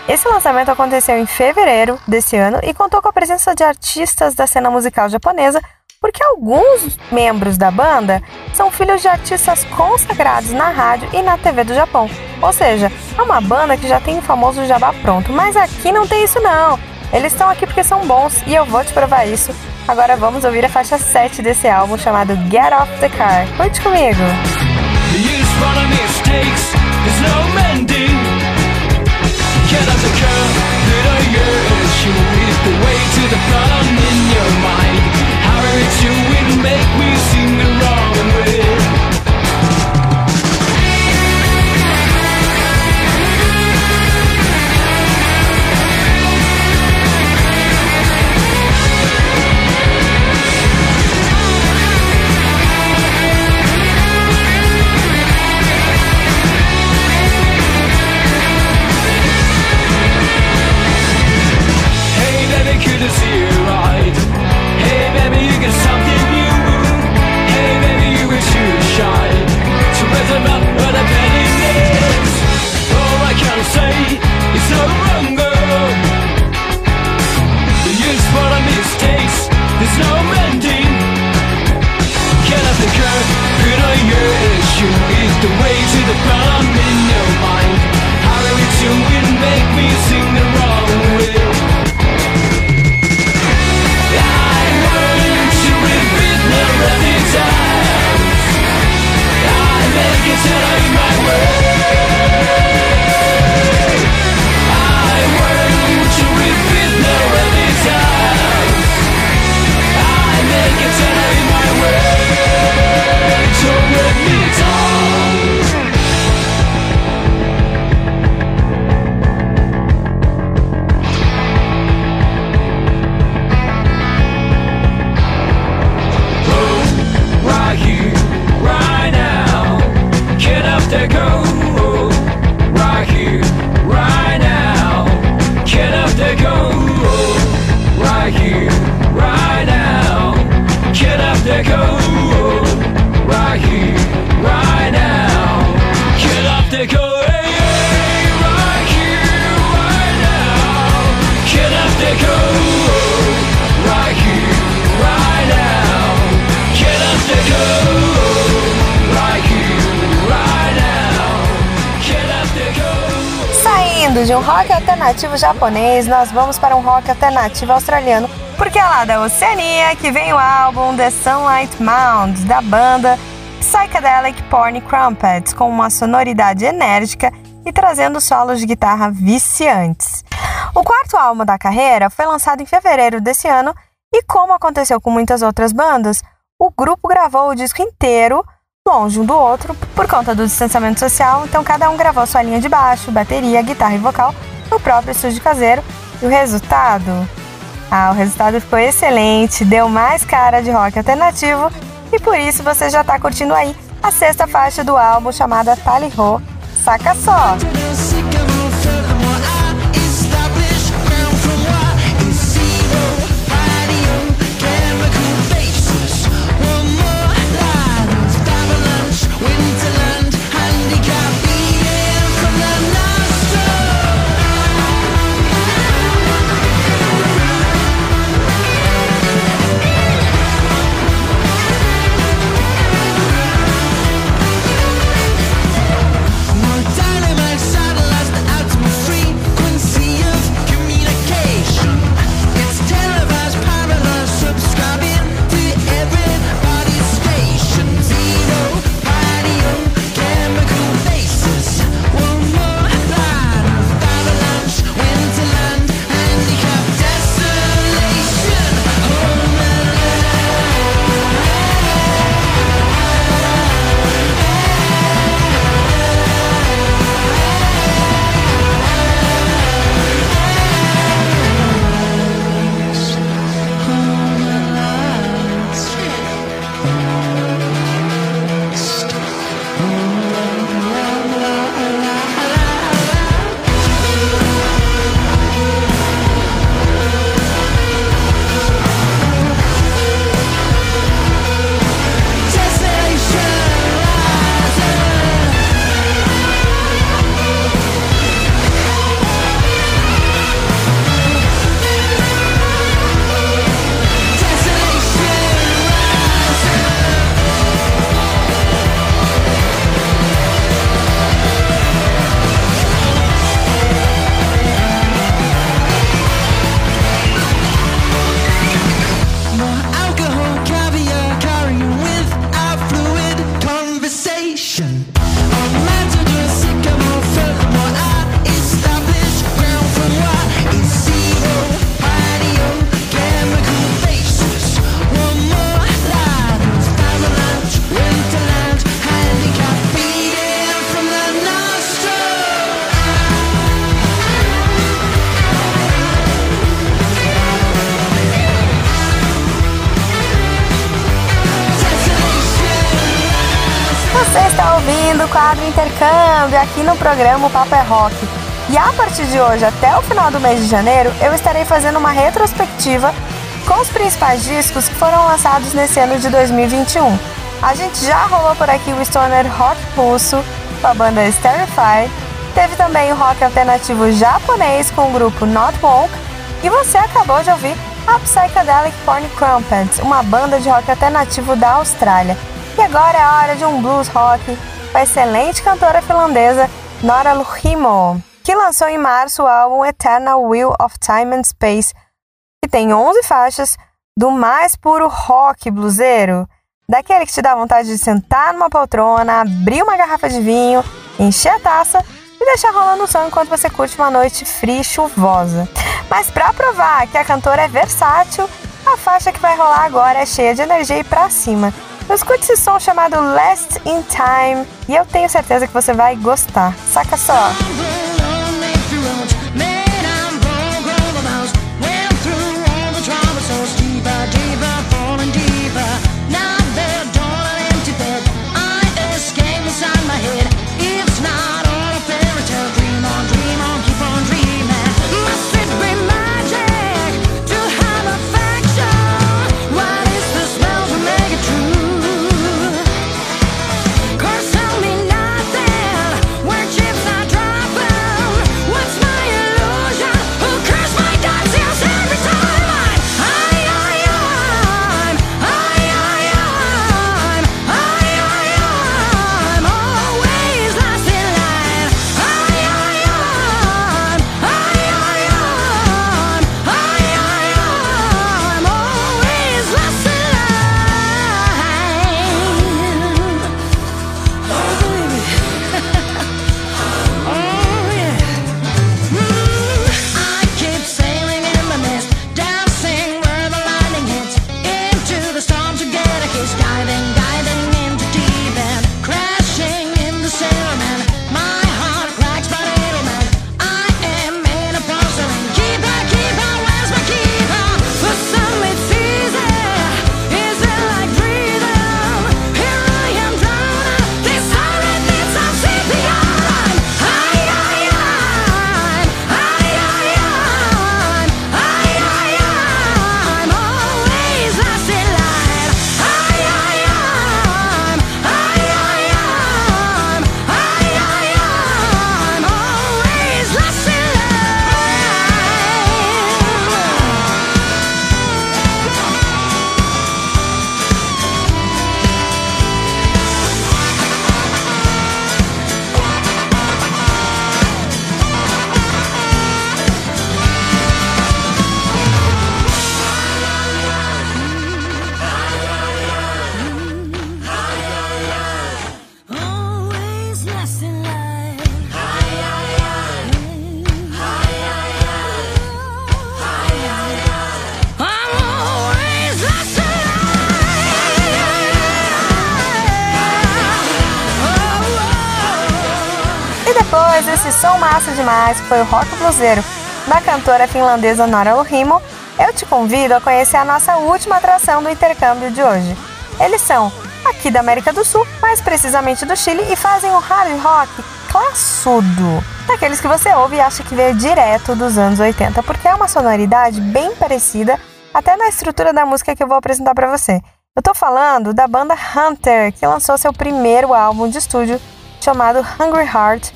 Esse lançamento aconteceu em fevereiro desse ano e contou com a presença de artistas da cena musical japonesa, porque alguns membros da banda são filhos de artistas consagrados na rádio e na TV do Japão. Ou seja, é uma banda que já tem o famoso jabá pronto, mas aqui não tem isso não. Eles estão aqui porque são bons e eu vou te provar isso. Agora vamos ouvir a faixa 7 desse álbum chamado Get Off the Car. Curte comigo! The with you, it make me sing the wrong way. Japonês, nós vamos para um rock alternativo australiano, porque é lá da Oceania que vem o álbum The Sunlight Mound, da banda Psychedelic Porn Crumpets, com uma sonoridade enérgica e trazendo solos de guitarra viciantes. O quarto álbum da carreira foi lançado em fevereiro desse ano e, como aconteceu com muitas outras bandas, o grupo gravou o disco inteiro longe um do outro por conta do distanciamento social, então cada um gravou sua linha de baixo, bateria, guitarra e vocal no próprio estúdio caseiro. E o resultado? Ah, o resultado ficou excelente, deu mais cara de rock alternativo e por isso você já está curtindo aí a sexta faixa do álbum chamada Tally Ho. Saca só! Aqui no programa o Papo é Rock. E a partir de hoje até o final do mês de janeiro, eu estarei fazendo uma retrospectiva com os principais discos que foram lançados nesse ano de 2021. A gente já rolou por aqui o stoner rock russo com a banda Sterify, teve também o rock alternativo japonês com o grupo Not Wonk e você acabou de ouvir a Psychedelic Porn Crumpets, uma banda de rock alternativo da Austrália. E agora é a hora de um blues rock com a excelente cantora finlandesa Nora Luhimo, que lançou em março o álbum Eternal Will of Time and Space, que tem 11 faixas do mais puro rock bluseiro, daquele que te dá vontade de sentar numa poltrona, abrir uma garrafa de vinho, encher a taça e deixar rolando o som enquanto você curte uma noite fria e chuvosa. Mas para provar que a cantora é versátil, a faixa que vai rolar agora é cheia de energia e pra cima. Escute esse som chamado Last in Time e eu tenho certeza que você vai gostar. Saca só! Que foi o rock bluseiro da cantora finlandesa Nora Lohimo, eu te convido a conhecer a nossa última atração do intercâmbio de hoje. Eles são aqui da América do Sul, mais precisamente do Chile, e fazem um hard rock classudo. Daqueles que você ouve e acha que veio direto dos anos 80, porque é uma sonoridade bem parecida até na estrutura da música que eu vou apresentar para você. Eu tô falando da banda Hunter, que lançou seu primeiro álbum de estúdio chamado Hungry Heart.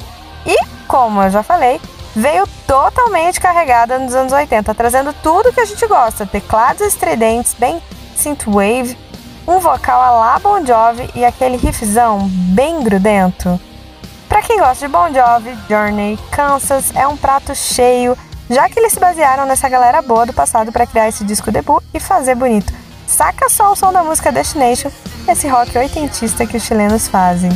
Como eu já falei, veio totalmente carregada nos anos 80, trazendo tudo que a gente gosta: teclados estridentes, bem synthwave, um vocal a la Bon Jovi e aquele riffzão bem grudento. Para quem gosta de Bon Jovi, Journey, Kansas é um prato cheio, já que eles se basearam nessa galera boa do passado para criar esse disco debut e fazer bonito. Saca só o som da música Destination, esse rock oitentista que os chilenos fazem.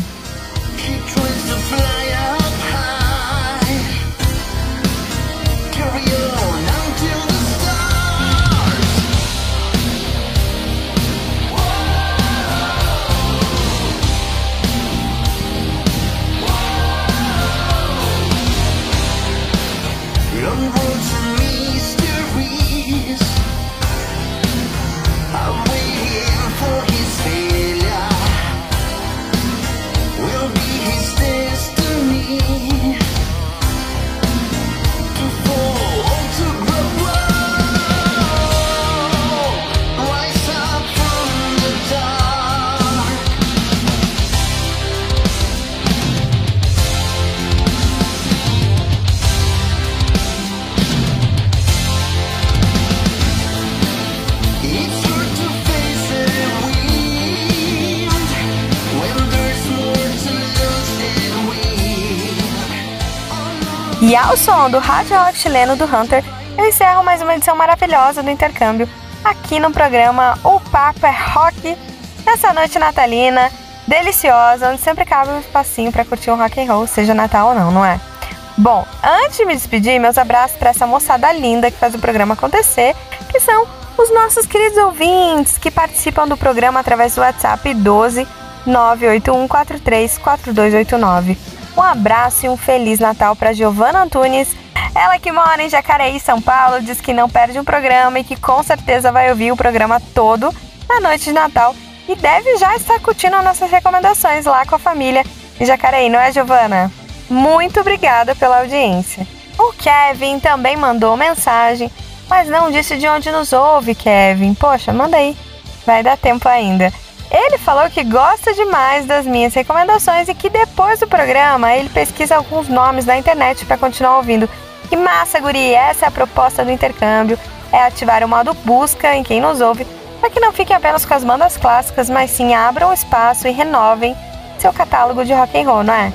E ao som do rádio rock chileno do Hunter, eu encerro mais uma edição maravilhosa do intercâmbio aqui no programa O Papo é Rock, nessa noite natalina, deliciosa, onde sempre cabe um espacinho para curtir um rock and roll, seja Natal ou não, não é? Bom, antes de me despedir, meus abraços para essa moçada linda que faz o programa acontecer, que são os nossos queridos ouvintes que participam do programa através do WhatsApp 12 981 43 4289. Um abraço e um feliz Natal para Giovana Antunes. Ela que mora em Jacareí, São Paulo, diz que não perde um programa e que com certeza vai ouvir o programa todo na noite de Natal e deve já estar curtindo nossas recomendações lá com a família em Jacareí, não é, Giovana? Muito obrigada pela audiência. O Kevin também mandou mensagem, mas não disse de onde nos ouve, Kevin. Poxa, manda aí. Vai dar tempo ainda. Ele falou que gosta demais das minhas recomendações e que depois do programa ele pesquisa alguns nomes na internet para continuar ouvindo. Que massa, guri! Essa é a proposta do intercâmbio, é ativar o modo busca em quem nos ouve, para que não fiquem apenas com as bandas clássicas, mas sim abram espaço e renovem seu catálogo de rock and roll, não é?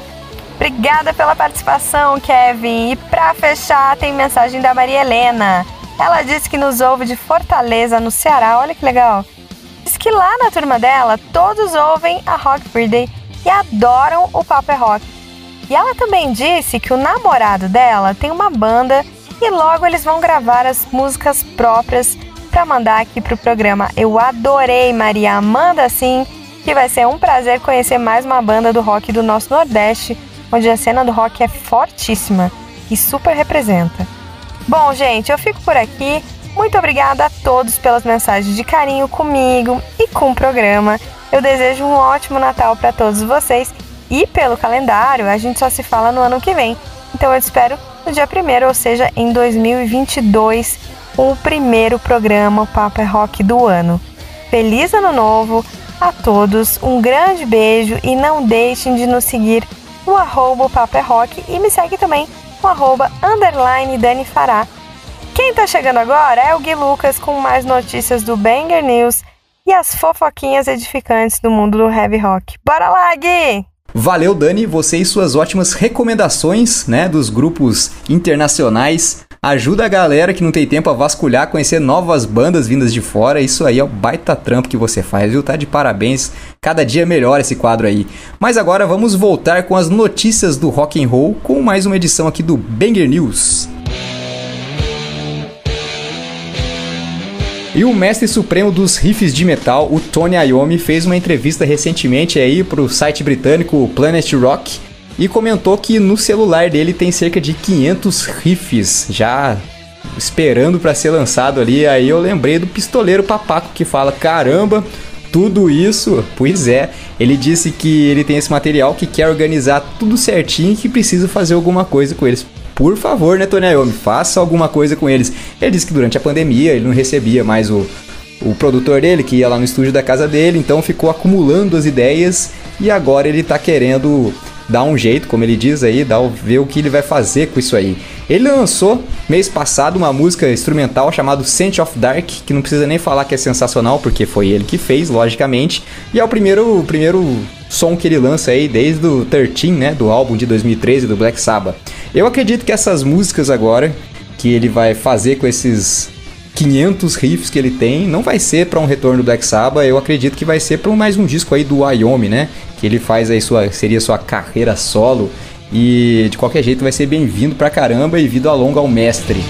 Obrigada pela participação, Kevin. E para fechar, tem mensagem da Maria Helena. Ela disse que nos ouve de Fortaleza, no Ceará. Olha que legal diz que lá na turma dela todos ouvem a Rock Friday e adoram o Papo é Rock. E ela também disse que o namorado dela tem uma banda e logo eles vão gravar as músicas próprias para mandar aqui pro programa. Eu adorei, Maria. Manda sim, que vai ser um prazer conhecer mais uma banda do rock do nosso Nordeste, onde a cena do rock é fortíssima e super representa. Bom, gente, eu fico por aqui. Muito obrigada a todos pelas mensagens de carinho comigo e com o programa. Eu desejo um ótimo Natal para todos vocês e pelo calendário a gente só se fala no ano que vem. Então eu espero no dia 1 ou seja, em 2022, com o primeiro programa Papo é Rock do ano. Feliz Ano Novo a todos, um grande beijo e não deixem de nos seguir no arroba é Rock e me segue também no arroba underline Dani Fará quem tá chegando agora é o Gui Lucas com mais notícias do Banger News e as fofoquinhas edificantes do mundo do heavy rock. Bora lá, Gui! Valeu, Dani, você e suas ótimas recomendações, né, dos grupos internacionais. Ajuda a galera que não tem tempo a vasculhar, conhecer novas bandas vindas de fora. Isso aí é o baita trampo que você faz, viu? Tá de parabéns. Cada dia melhor esse quadro aí. Mas agora vamos voltar com as notícias do rock and roll com mais uma edição aqui do Banger News. E o mestre supremo dos riffs de metal, o Tony Iommi, fez uma entrevista recentemente aí para o site britânico Planet Rock e comentou que no celular dele tem cerca de 500 riffs já esperando para ser lançado ali. Aí eu lembrei do pistoleiro Papaco que fala: "Caramba, tudo isso?". Pois é, ele disse que ele tem esse material que quer organizar tudo certinho e que precisa fazer alguma coisa com eles. Por favor, né, Tony Iommi, faça alguma coisa com eles. Ele disse que durante a pandemia ele não recebia mais o, o produtor dele, que ia lá no estúdio da casa dele, então ficou acumulando as ideias e agora ele tá querendo dar um jeito, como ele diz aí, dar, ver o que ele vai fazer com isso aí. Ele lançou mês passado uma música instrumental chamada Scent of Dark, que não precisa nem falar que é sensacional, porque foi ele que fez, logicamente. E é o primeiro, o primeiro som que ele lança aí desde o 13, né, do álbum de 2013 do Black Sabbath. Eu acredito que essas músicas agora que ele vai fazer com esses 500 riffs que ele tem, não vai ser para um retorno do Black Sabbath, eu acredito que vai ser para mais um disco aí do Wyoming, né? Que ele faz aí sua seria sua carreira solo e de qualquer jeito vai ser bem-vindo pra caramba e vida longa ao mestre.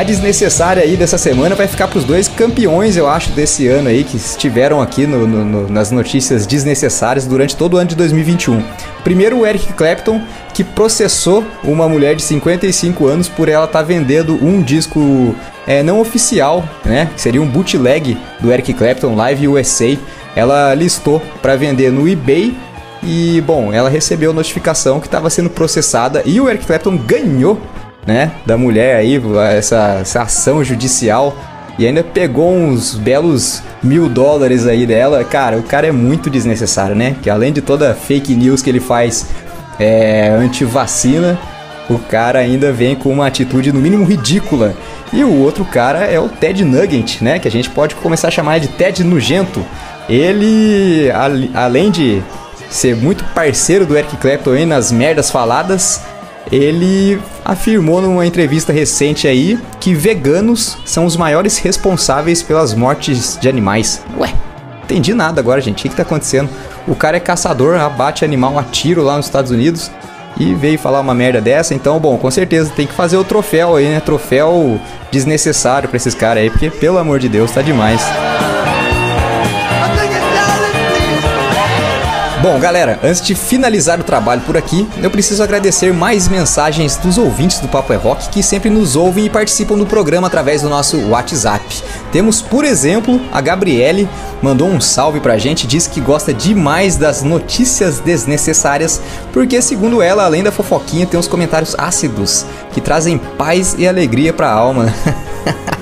A desnecessária aí dessa semana vai ficar para os dois campeões, eu acho, desse ano aí, que estiveram aqui no, no, no, nas notícias desnecessárias durante todo o ano de 2021. Primeiro, o Eric Clapton, que processou uma mulher de 55 anos por ela estar tá vendendo um disco é, não oficial, né? Que seria um bootleg do Eric Clapton Live USA. Ela listou para vender no eBay e, bom, ela recebeu notificação que estava sendo processada e o Eric Clapton ganhou né, da mulher aí, essa, essa ação judicial. E ainda pegou uns belos mil dólares aí dela. Cara, o cara é muito desnecessário, né? Que além de toda fake news que ele faz é, anti-vacina, o cara ainda vem com uma atitude no mínimo ridícula. E o outro cara é o Ted Nugent, né? Que a gente pode começar a chamar de Ted Nugento. Ele, além de ser muito parceiro do Eric Clapton aí nas merdas faladas, ele afirmou numa entrevista recente aí que veganos são os maiores responsáveis pelas mortes de animais. Ué, entendi nada agora, gente. O que, que tá acontecendo? O cara é caçador, abate animal a tiro lá nos Estados Unidos e veio falar uma merda dessa. Então, bom, com certeza tem que fazer o troféu aí, né? Troféu desnecessário pra esses caras aí, porque pelo amor de Deus, tá demais. Bom, galera, antes de finalizar o trabalho por aqui, eu preciso agradecer mais mensagens dos ouvintes do Papo é Rock que sempre nos ouvem e participam do programa através do nosso WhatsApp. Temos, por exemplo, a Gabriele, mandou um salve pra gente, disse que gosta demais das notícias desnecessárias, porque segundo ela, além da fofoquinha, tem uns comentários ácidos que trazem paz e alegria pra alma.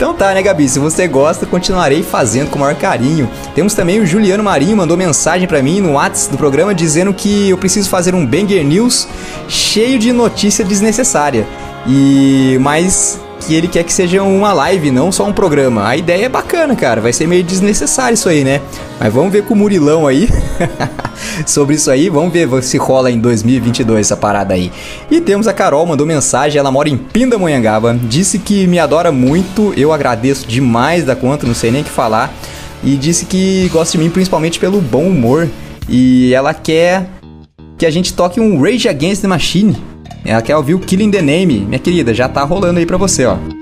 Então tá, né, Gabi? Se você gosta, continuarei fazendo com o maior carinho. Temos também o Juliano Marinho, mandou mensagem para mim no WhatsApp do programa dizendo que eu preciso fazer um Banger News cheio de notícia desnecessária. E mais que ele quer que seja uma live, não só um programa. A ideia é bacana, cara. Vai ser meio desnecessário isso aí, né? Mas vamos ver com o Murilão aí sobre isso aí. Vamos ver se rola em 2022 essa parada aí. E temos a Carol, mandou mensagem. Ela mora em Pindamonhangaba. Disse que me adora muito. Eu agradeço demais da conta, não sei nem o que falar. E disse que gosta de mim principalmente pelo bom humor. E ela quer que a gente toque um Rage Against the Machine. Ela quer ouvir o Killing the Name. Minha querida, já tá rolando aí pra você, ó.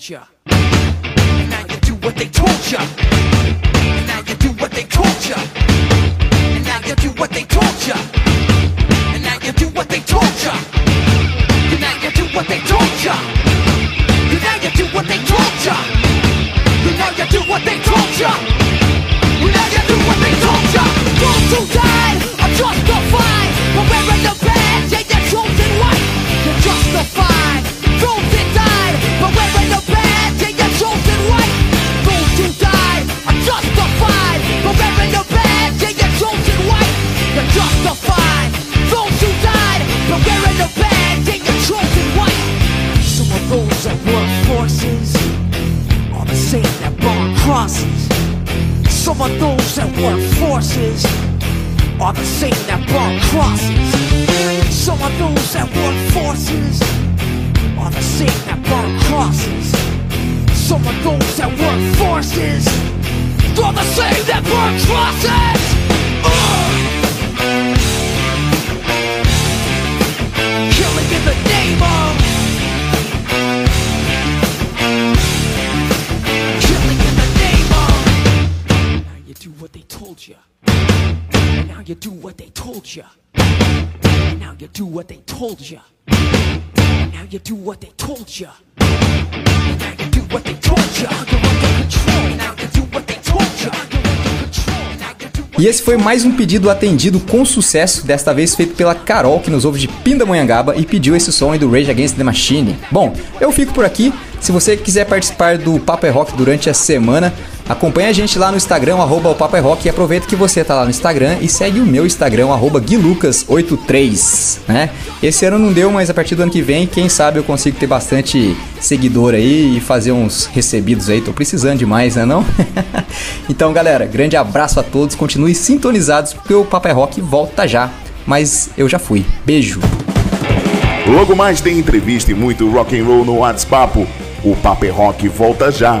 Молча. Foi mais um pedido atendido com sucesso, desta vez feito pela Carol, que nos ouve de Pindamonhangaba e pediu esse som aí do Rage Against the Machine. Bom, eu fico por aqui. Se você quiser participar do Papo é Rock durante a semana, acompanha a gente lá no Instagram, arroba o Papo é Rock, e aproveita que você tá lá no Instagram e segue o meu Instagram, arroba guilucas83, né? Esse ano não deu, mas a partir do ano que vem, quem sabe eu consigo ter bastante seguidor aí e fazer uns recebidos aí, tô precisando demais, né não? então galera, grande abraço a todos, continue sintonizados porque o Papo é Rock volta já, mas eu já fui. Beijo! Logo mais tem entrevista e muito rock and roll no WhatsApp. O Papo é Rock volta já.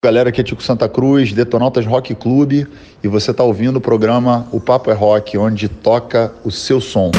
Galera, aqui é Tico Santa Cruz, Detonautas Rock Clube, e você está ouvindo o programa O Papo é Rock, onde toca o seu som.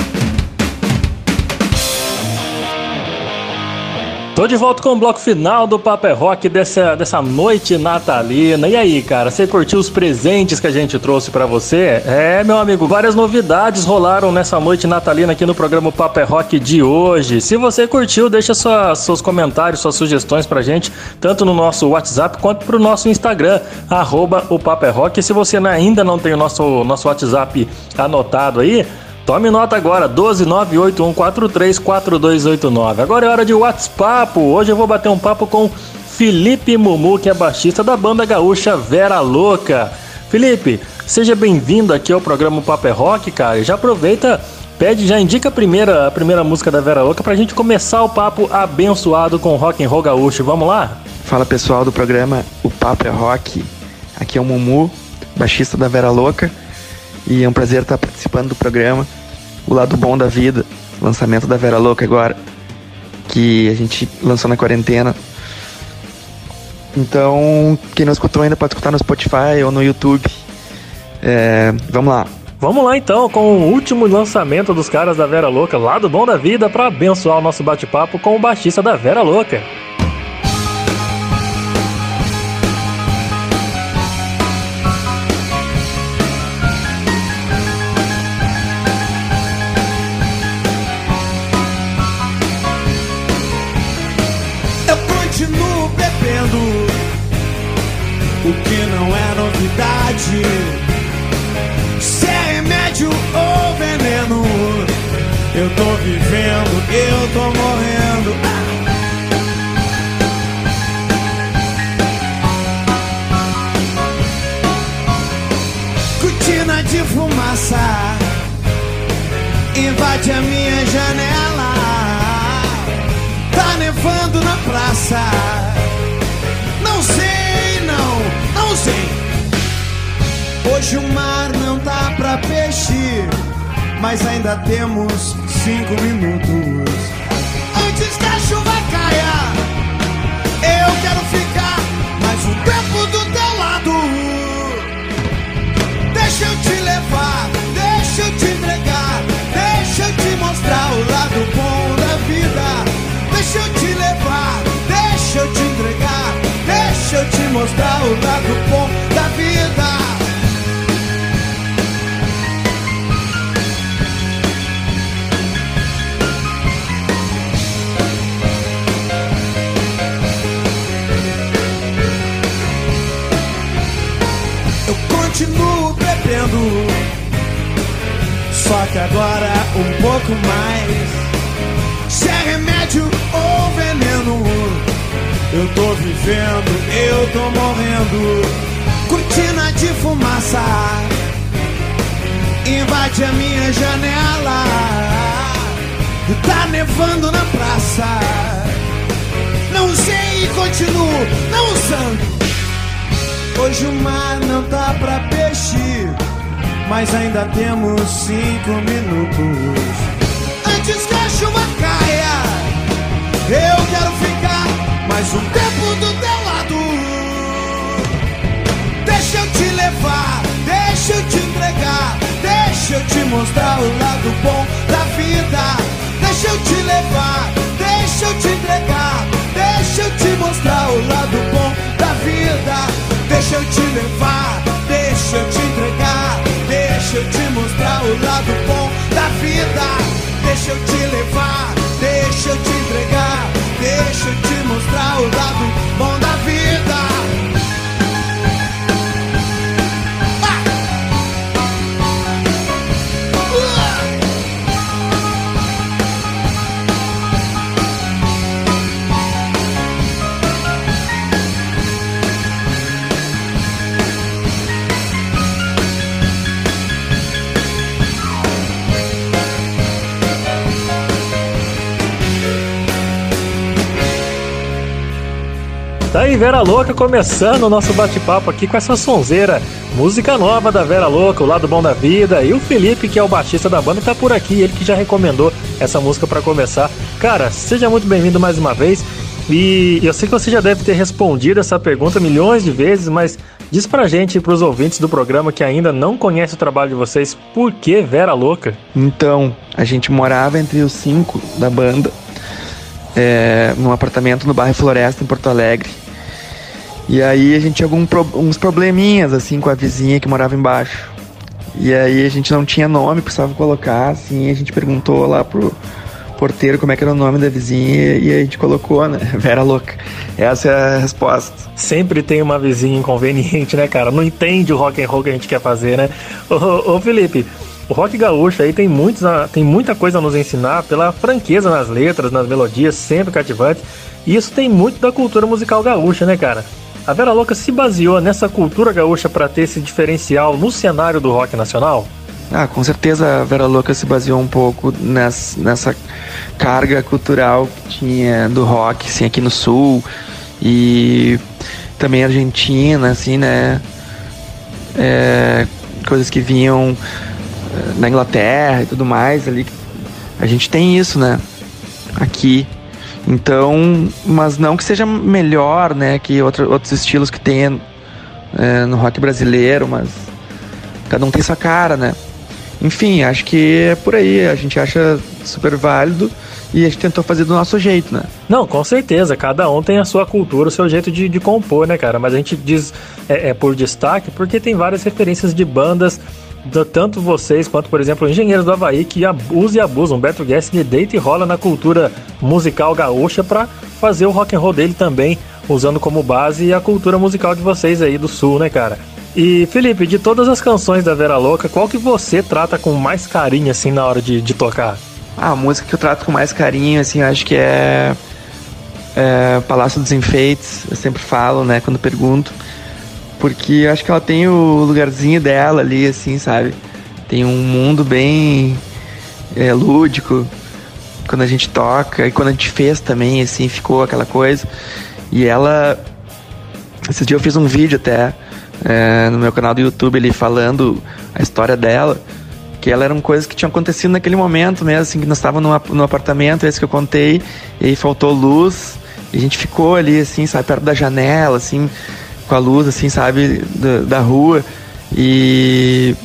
Tô de volta com o bloco final do Papo é Rock dessa, dessa noite natalina. E aí, cara, você curtiu os presentes que a gente trouxe para você? É, meu amigo, várias novidades rolaram nessa noite natalina aqui no programa Papo é Rock de hoje. Se você curtiu, deixa sua, seus comentários, suas sugestões pra gente, tanto no nosso WhatsApp quanto pro nosso Instagram, arroba o Papo é Rock. E se você ainda não tem o nosso, nosso WhatsApp anotado aí, Tome nota agora, 12981434289. Agora é hora de WhatsApp. Hoje eu vou bater um papo com Felipe Mumu, que é baixista da banda gaúcha Vera Louca. Felipe, seja bem-vindo aqui ao programa Papo é Rock, cara. Já aproveita, pede, já indica a primeira, a primeira música da Vera Louca pra gente começar o papo abençoado com rock and roll gaúcho. Vamos lá? Fala pessoal do programa O Papo é Rock. Aqui é o Mumu, baixista da Vera Louca. E é um prazer estar participando do programa. O lado bom da vida, lançamento da Vera Louca agora, que a gente lançou na quarentena. Então, quem não escutou ainda pode escutar no Spotify ou no YouTube. É, vamos lá. Vamos lá então com o último lançamento dos caras da Vera Louca, lá do Bom da Vida, para abençoar o nosso bate-papo com o baixista da Vera Louca. Fumaça invade a minha janela. Tá nevando na praça. Não sei, não, não sei. Hoje o mar não tá pra peixe, mas ainda temos cinco minutos. Mostrar o lado bom da vida. Deixa eu te levar, deixa eu te entregar, deixa eu te mostrar o lado bom da vida. Continuo bebendo, só que agora um pouco mais. Se é remédio ou veneno, eu tô vivendo, eu tô morrendo. Cortina de fumaça invade a minha janela. Tá nevando na praça. Não sei e continuo não usando. Hoje o mar não tá pra peixe, mas ainda temos cinco minutos. Eu quero ficar mais um tempo do teu lado. Deixa eu te levar, deixa eu te entregar, deixa eu te mostrar o lado bom da vida. Deixa eu te levar, deixa eu te entregar, deixa eu te mostrar o lado bom da vida. Deixa eu te levar, deixa eu te entregar, deixa eu te mostrar o lado bom da vida. Deixa eu te levar, deixa eu te deixa eu te mostrar o lado bom da vida. Tá aí, Vera Louca começando o nosso bate-papo aqui com essa sonzeira. Música nova da Vera Louca, o lado bom da vida. E o Felipe, que é o baixista da banda, tá por aqui. Ele que já recomendou essa música para começar. Cara, seja muito bem-vindo mais uma vez. E eu sei que você já deve ter respondido essa pergunta milhões de vezes, mas diz pra gente e pros ouvintes do programa que ainda não conhece o trabalho de vocês, por que Vera Louca? Então, a gente morava entre os cinco da banda, é, num apartamento no bairro Floresta, em Porto Alegre. E aí a gente tinha alguns uns probleminhas, assim, com a vizinha que morava embaixo. E aí a gente não tinha nome, precisava colocar, assim, a gente perguntou lá pro porteiro como é que era o nome da vizinha e a gente colocou, né? Vera Louca. Essa é a resposta. Sempre tem uma vizinha inconveniente, né, cara? Não entende o rock and roll que a gente quer fazer, né? Ô, ô Felipe, o rock gaúcho aí tem, muitos, tem muita coisa a nos ensinar pela franqueza nas letras, nas melodias, sempre cativantes. E isso tem muito da cultura musical gaúcha, né, cara? A Vera Louca se baseou nessa cultura gaúcha para ter esse diferencial no cenário do rock nacional? Ah, com certeza a Vera Louca se baseou um pouco nessa, nessa carga cultural que tinha do rock, assim, aqui no sul e também Argentina, assim, né? É, coisas que vinham eh, na Inglaterra e tudo mais ali. A gente tem isso, né? Aqui. Então, mas não que seja melhor, né, que outro, outros estilos que tem é, no rock brasileiro, mas cada um tem sua cara, né? Enfim, acho que é por aí. A gente acha super válido e a gente tentou fazer do nosso jeito, né? Não, com certeza. Cada um tem a sua cultura, o seu jeito de, de compor, né, cara? Mas a gente diz é, é por destaque porque tem várias referências de bandas tanto vocês quanto, por exemplo, Engenheiros do Havaí, que abusam e abusam. Beto Guest de deita e rola na cultura musical gaúcha pra fazer o rock and roll dele também, usando como base a cultura musical de vocês aí do sul, né, cara? E Felipe, de todas as canções da Vera Louca, qual que você trata com mais carinho assim na hora de, de tocar? Ah, a música que eu trato com mais carinho, assim, acho que é, é Palácio dos Enfeites, eu sempre falo, né, quando pergunto, porque acho que ela tem o lugarzinho dela ali, assim, sabe? Tem um mundo bem é, lúdico quando a gente toca e quando a gente fez também, assim, ficou aquela coisa. E ela, esse dia eu fiz um vídeo até é, no meu canal do YouTube, ele falando a história dela que ela eram coisas que tinham acontecido naquele momento mesmo, assim, que nós estávamos no, ap- no apartamento, esse que eu contei, e faltou luz, e a gente ficou ali, assim, sabe, perto da janela, assim, com a luz, assim, sabe, da, da rua, e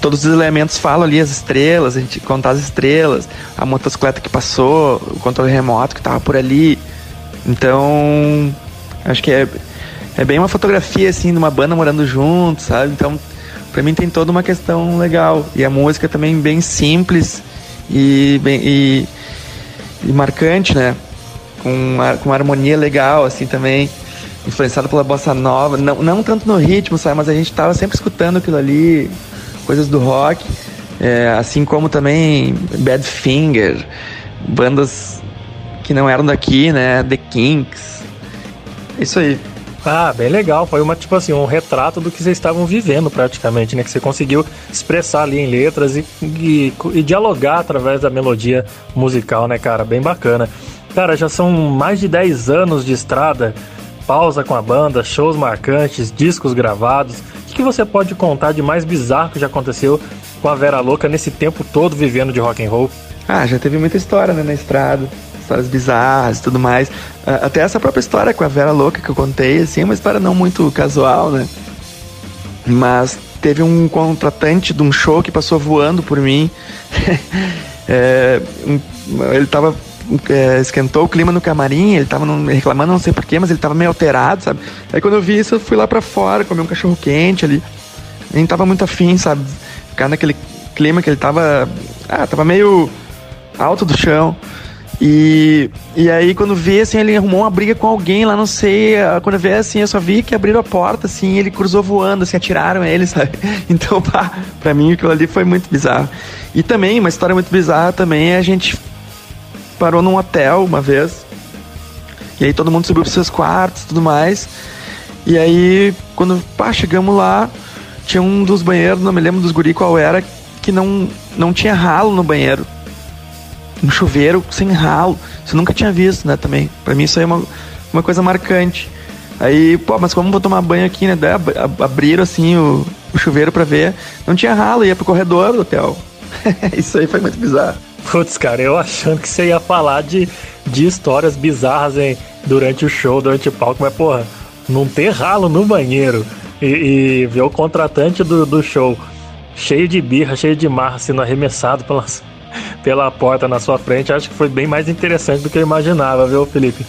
todos os elementos falam ali, as estrelas, a gente conta as estrelas, a motocicleta que passou, o controle remoto que estava por ali, então, acho que é, é bem uma fotografia, assim, de uma banda morando junto, sabe, então Pra mim tem toda uma questão legal. E a música também bem simples e, bem, e, e marcante, né? Com uma, com uma harmonia legal, assim, também. Influenciada pela bossa nova. Não, não tanto no ritmo, sabe? Mas a gente tava sempre escutando aquilo ali, coisas do rock. É, assim como também Badfinger, bandas que não eram daqui, né? The Kinks. Isso aí. Ah, bem legal. Foi uma, tipo assim, um retrato do que vocês estavam vivendo praticamente, né? Que você conseguiu expressar ali em letras e, e, e dialogar através da melodia musical, né, cara? Bem bacana. Cara, já são mais de 10 anos de estrada, pausa com a banda, shows marcantes, discos gravados. O que, você pode contar de mais bizarro que já aconteceu com a Vera Louca nesse tempo todo vivendo de rock and roll? Ah, já teve muita história, né, na estrada. Histórias bizarras e tudo mais. Ah, Até essa própria história com a Vera Louca que eu contei, assim, é uma história não muito casual, né? Mas teve um contratante de um show que passou voando por mim. É, um- ele tava. É, esquentou o clima no camarim, ele tava num- reclamando, não sei porquê, mas ele tava meio alterado, sabe? Aí quando eu vi isso, eu fui lá pra fora, comer um cachorro quente ali. Nem tava muito afim, sabe? Ficar naquele clima que ele tava. Ah, tava meio alto do chão. E, e aí, quando vi, assim, ele arrumou uma briga com alguém lá, não sei. ah, Quando eu vi, assim, eu só vi que abriram a porta, assim, ele cruzou voando, assim, atiraram ele, sabe? Então, pá, pra mim, aquilo ali foi muito bizarro. E também, uma história muito bizarra também é a gente parou num hotel uma vez. E aí todo mundo subiu pros seus quartos e tudo mais. E aí, quando pá, chegamos lá, tinha um dos banheiros, não me lembro dos guri qual era, que não, não tinha ralo no banheiro. Um chuveiro sem ralo. Isso eu nunca tinha visto, né, também. Pra mim isso aí é uma, uma coisa marcante. Aí, pô, mas como vou tomar banho aqui, né? Daí ab- ab- abriram assim o, o chuveiro pra ver. Não tinha ralo, ia pro corredor do hotel. isso aí foi muito bizarro. Putz, cara, eu achando que você ia falar de, de histórias bizarras hein, durante o show, durante o palco, mas porra, não ter ralo no banheiro e, e ver o contratante do, do show cheio de birra, cheio de marra, sendo arremessado pelas, pela porta na sua frente, acho que foi bem mais interessante do que eu imaginava, viu, Felipe?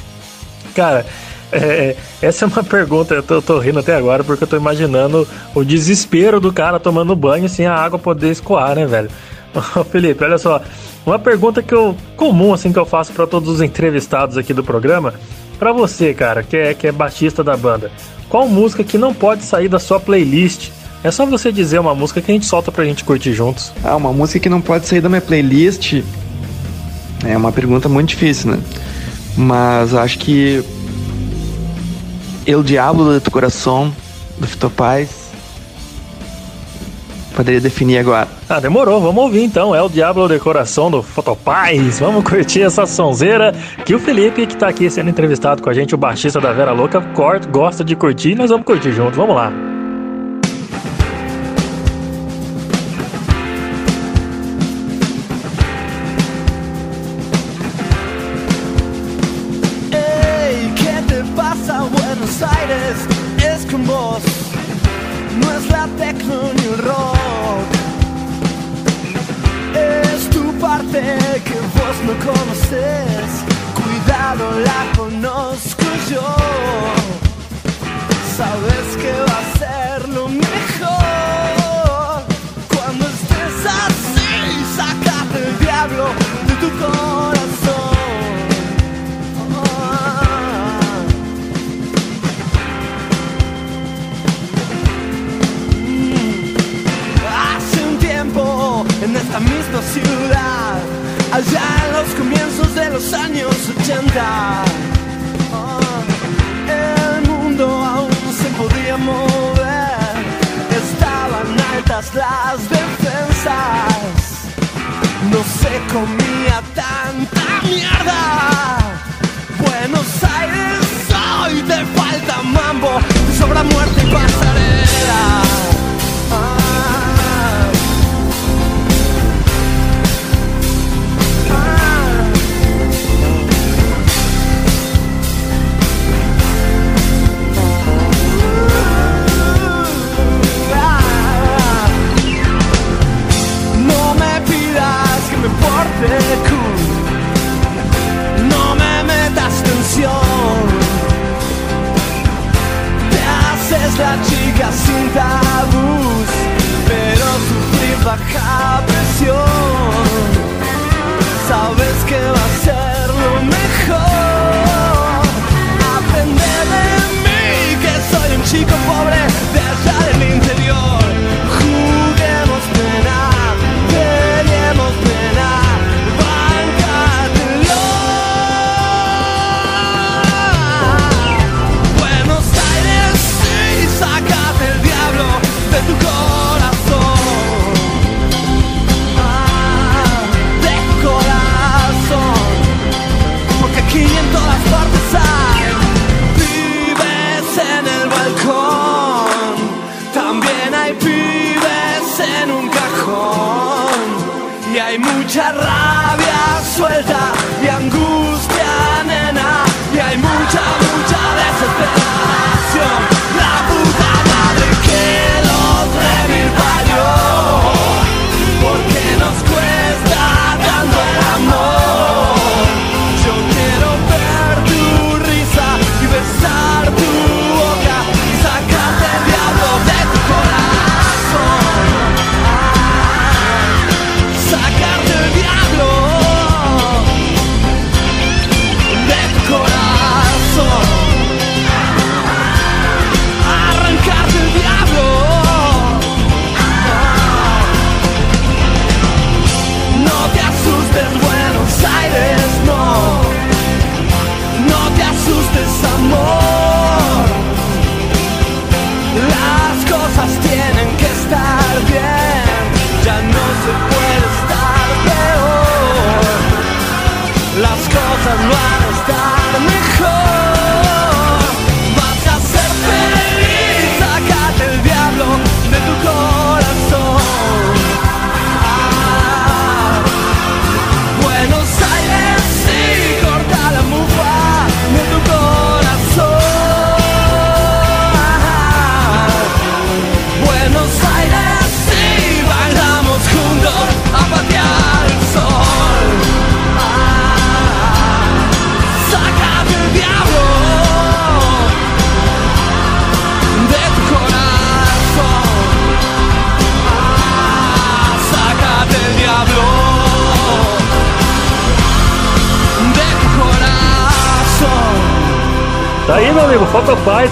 Cara, é, essa é uma pergunta, eu tô, tô rindo até agora porque eu tô imaginando o desespero do cara tomando banho sem a água poder escoar, né, velho? Felipe, olha só, uma pergunta que eu comum assim que eu faço para todos os entrevistados aqui do programa, Pra você, cara, que é que é baixista da banda. Qual música que não pode sair da sua playlist? É só você dizer uma música que a gente solta pra gente curtir juntos. Ah, uma música que não pode sair da minha playlist é uma pergunta muito difícil, né? Mas acho que El Diablo Tu Coração, do Fito Paz, poderia definir agora. Ah, demorou, vamos ouvir então. É o Diablo de Coração do Fotopaz. Vamos curtir essa sonzeira que o Felipe, que tá aqui sendo entrevistado com a gente, o baixista da Vera Louca, corta, gosta de curtir nós vamos curtir junto. Vamos lá.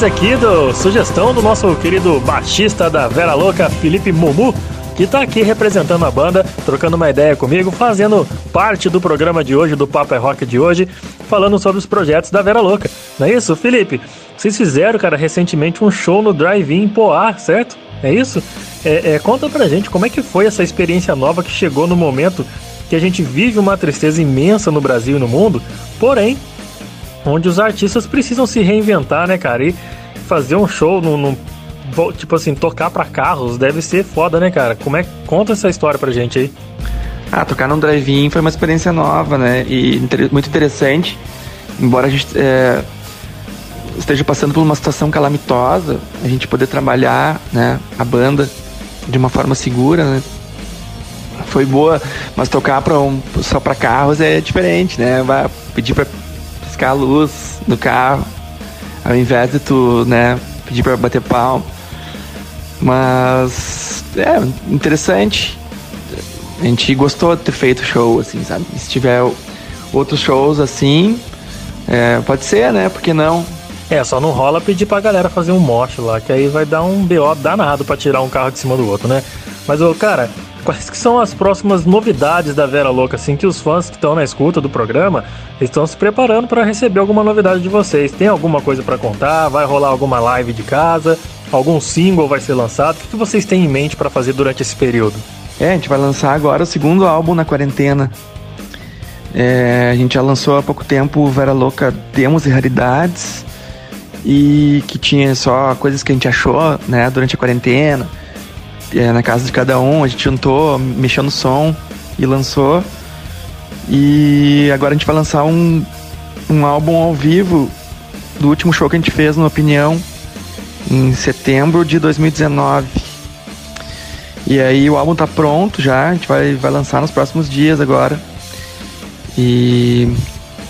Paz aqui, do, sugestão do nosso querido baixista da Vera Louca, Felipe Mumu, que tá aqui representando a banda, trocando uma ideia comigo, fazendo parte do programa de hoje, do Papo é Rock de hoje, falando sobre os projetos da Vera Louca. Não é isso, Felipe? Vocês fizeram, cara, recentemente um show no Drive-In Poá, certo? É isso? É, é, conta pra gente como é que foi essa experiência nova que chegou no momento que a gente vive uma tristeza imensa no Brasil e no mundo, porém, onde os artistas precisam se reinventar, né, cara? E fazer um show vo- tipo assim, tocar pra carros deve ser foda, né, cara? Como é conta essa história pra gente aí? Ah, tocar num drive-in foi uma experiência nova, né? E muito interessante. Embora a gente é, esteja passando por uma situação calamitosa, a gente poder trabalhar né, a banda de uma forma segura, né? foi boa, mas tocar pra um, só pra carros é diferente, né? Vai pedir pra piscar a luz no carro, ao invés de tu, né, pedir pra bater palma. Mas é interessante. A gente gostou de ter feito show, assim, sabe? Se tiver outros shows assim, é, pode ser, né? Por que não? É, só não rola pedir pra galera fazer um moche lá, que aí vai dar um BO danado pra tirar um carro de cima do outro, né? Mas, ô, cara, quais que são as próximas novidades da Vera Louca, assim, que os fãs que estão na escuta do programa estão se preparando pra receber alguma novidade de vocês? Tem alguma coisa pra contar? Vai rolar alguma live de casa? Algum single vai ser lançado? O que vocês têm em mente pra fazer durante esse período? É, a gente vai lançar agora o segundo álbum na quarentena. É, a gente já lançou há pouco tempo o Vera Louca Demos e Raridades e que tinha só coisas que a gente achou, né, durante a quarentena. É, na casa de cada um, a gente juntou, mexeu no som e lançou. E agora a gente vai lançar um, um álbum ao vivo do último show que a gente fez no Opinião em setembro de 2019. E aí o álbum tá pronto já, a gente vai, vai lançar nos próximos dias agora. E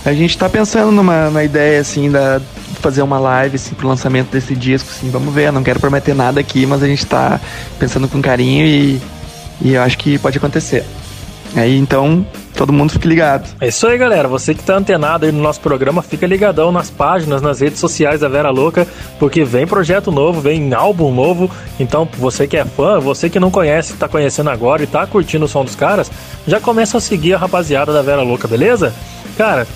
a gente tá pensando numa, numa ideia assim da fazer uma live assim, pro lançamento desse disco, assim, vamos ver, não quero prometer nada aqui, mas a gente tá pensando com carinho e, e eu acho que pode acontecer. Aí então, todo mundo fique ligado. É isso aí, galera. Você que tá antenado aí no nosso programa, fica ligadão nas páginas, nas redes sociais da Vera Louca, porque vem projeto novo, vem álbum novo. Então, você que é fã, você que não conhece, tá conhecendo agora e tá curtindo o som dos caras, já começa a seguir a rapaziada da Vera Louca, beleza? Cara,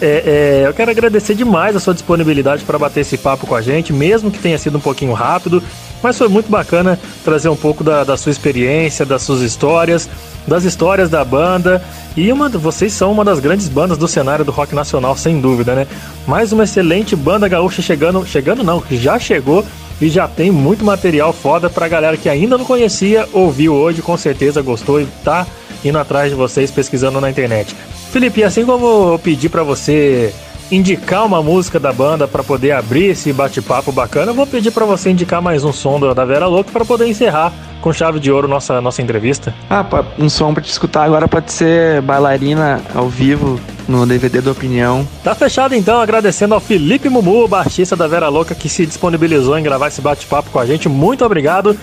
é, é, eu quero agradecer demais a sua disponibilidade para bater esse papo com a gente, mesmo que tenha sido um pouquinho rápido, mas foi muito bacana trazer um pouco da, da sua experiência, das suas histórias, das histórias da banda. E uma, vocês são uma das grandes bandas do cenário do rock nacional, sem dúvida, né? Mais uma excelente banda gaúcha chegando, chegando não, que já chegou e já tem muito material foda pra galera que ainda não conhecia, ouviu hoje, com certeza gostou e tá indo atrás de vocês pesquisando na internet. Felipe, assim como eu pedi para você indicar uma música da banda para poder abrir esse bate-papo bacana, eu vou pedir para você indicar mais um som da Vera Louca para poder encerrar com chave de ouro nossa nossa entrevista. Ah, um som pra te escutar agora pode ser bailarina ao vivo no DVD da Opinião. Tá fechado então, agradecendo ao Felipe Mumu, baixista da Vera Louca, que se disponibilizou em gravar esse bate-papo com a gente. Muito obrigado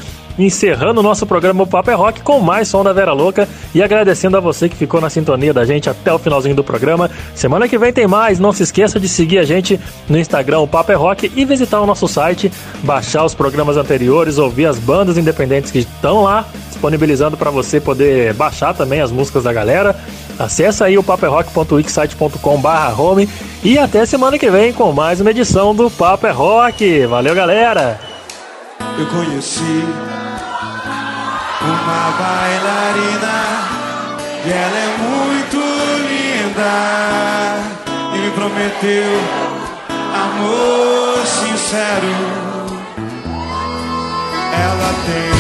encerrando o nosso programa Papo é Rock com mais som da Vera Louca e agradecendo a você que ficou na sintonia da gente até o finalzinho do programa. Semana que vem tem mais, não se esqueça de seguir a gente no Instagram, o Papo é Rock e visitar o nosso site, baixar os programas anteriores, ouvir as bandas independentes que estão lá disponibilizando para você poder baixar também as músicas da galera. Acesse aí o paperrock.wixsite.com home e até semana que vem com mais uma edição do Papo é Rock. Valeu, galera! Eu conheci uma bailarina e ela é muito linda e me prometeu amor sincero. Ela tem,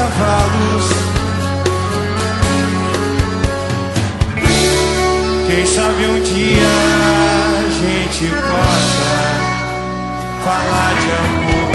cavalos. Quem sabe um dia a gente possa falar de amor.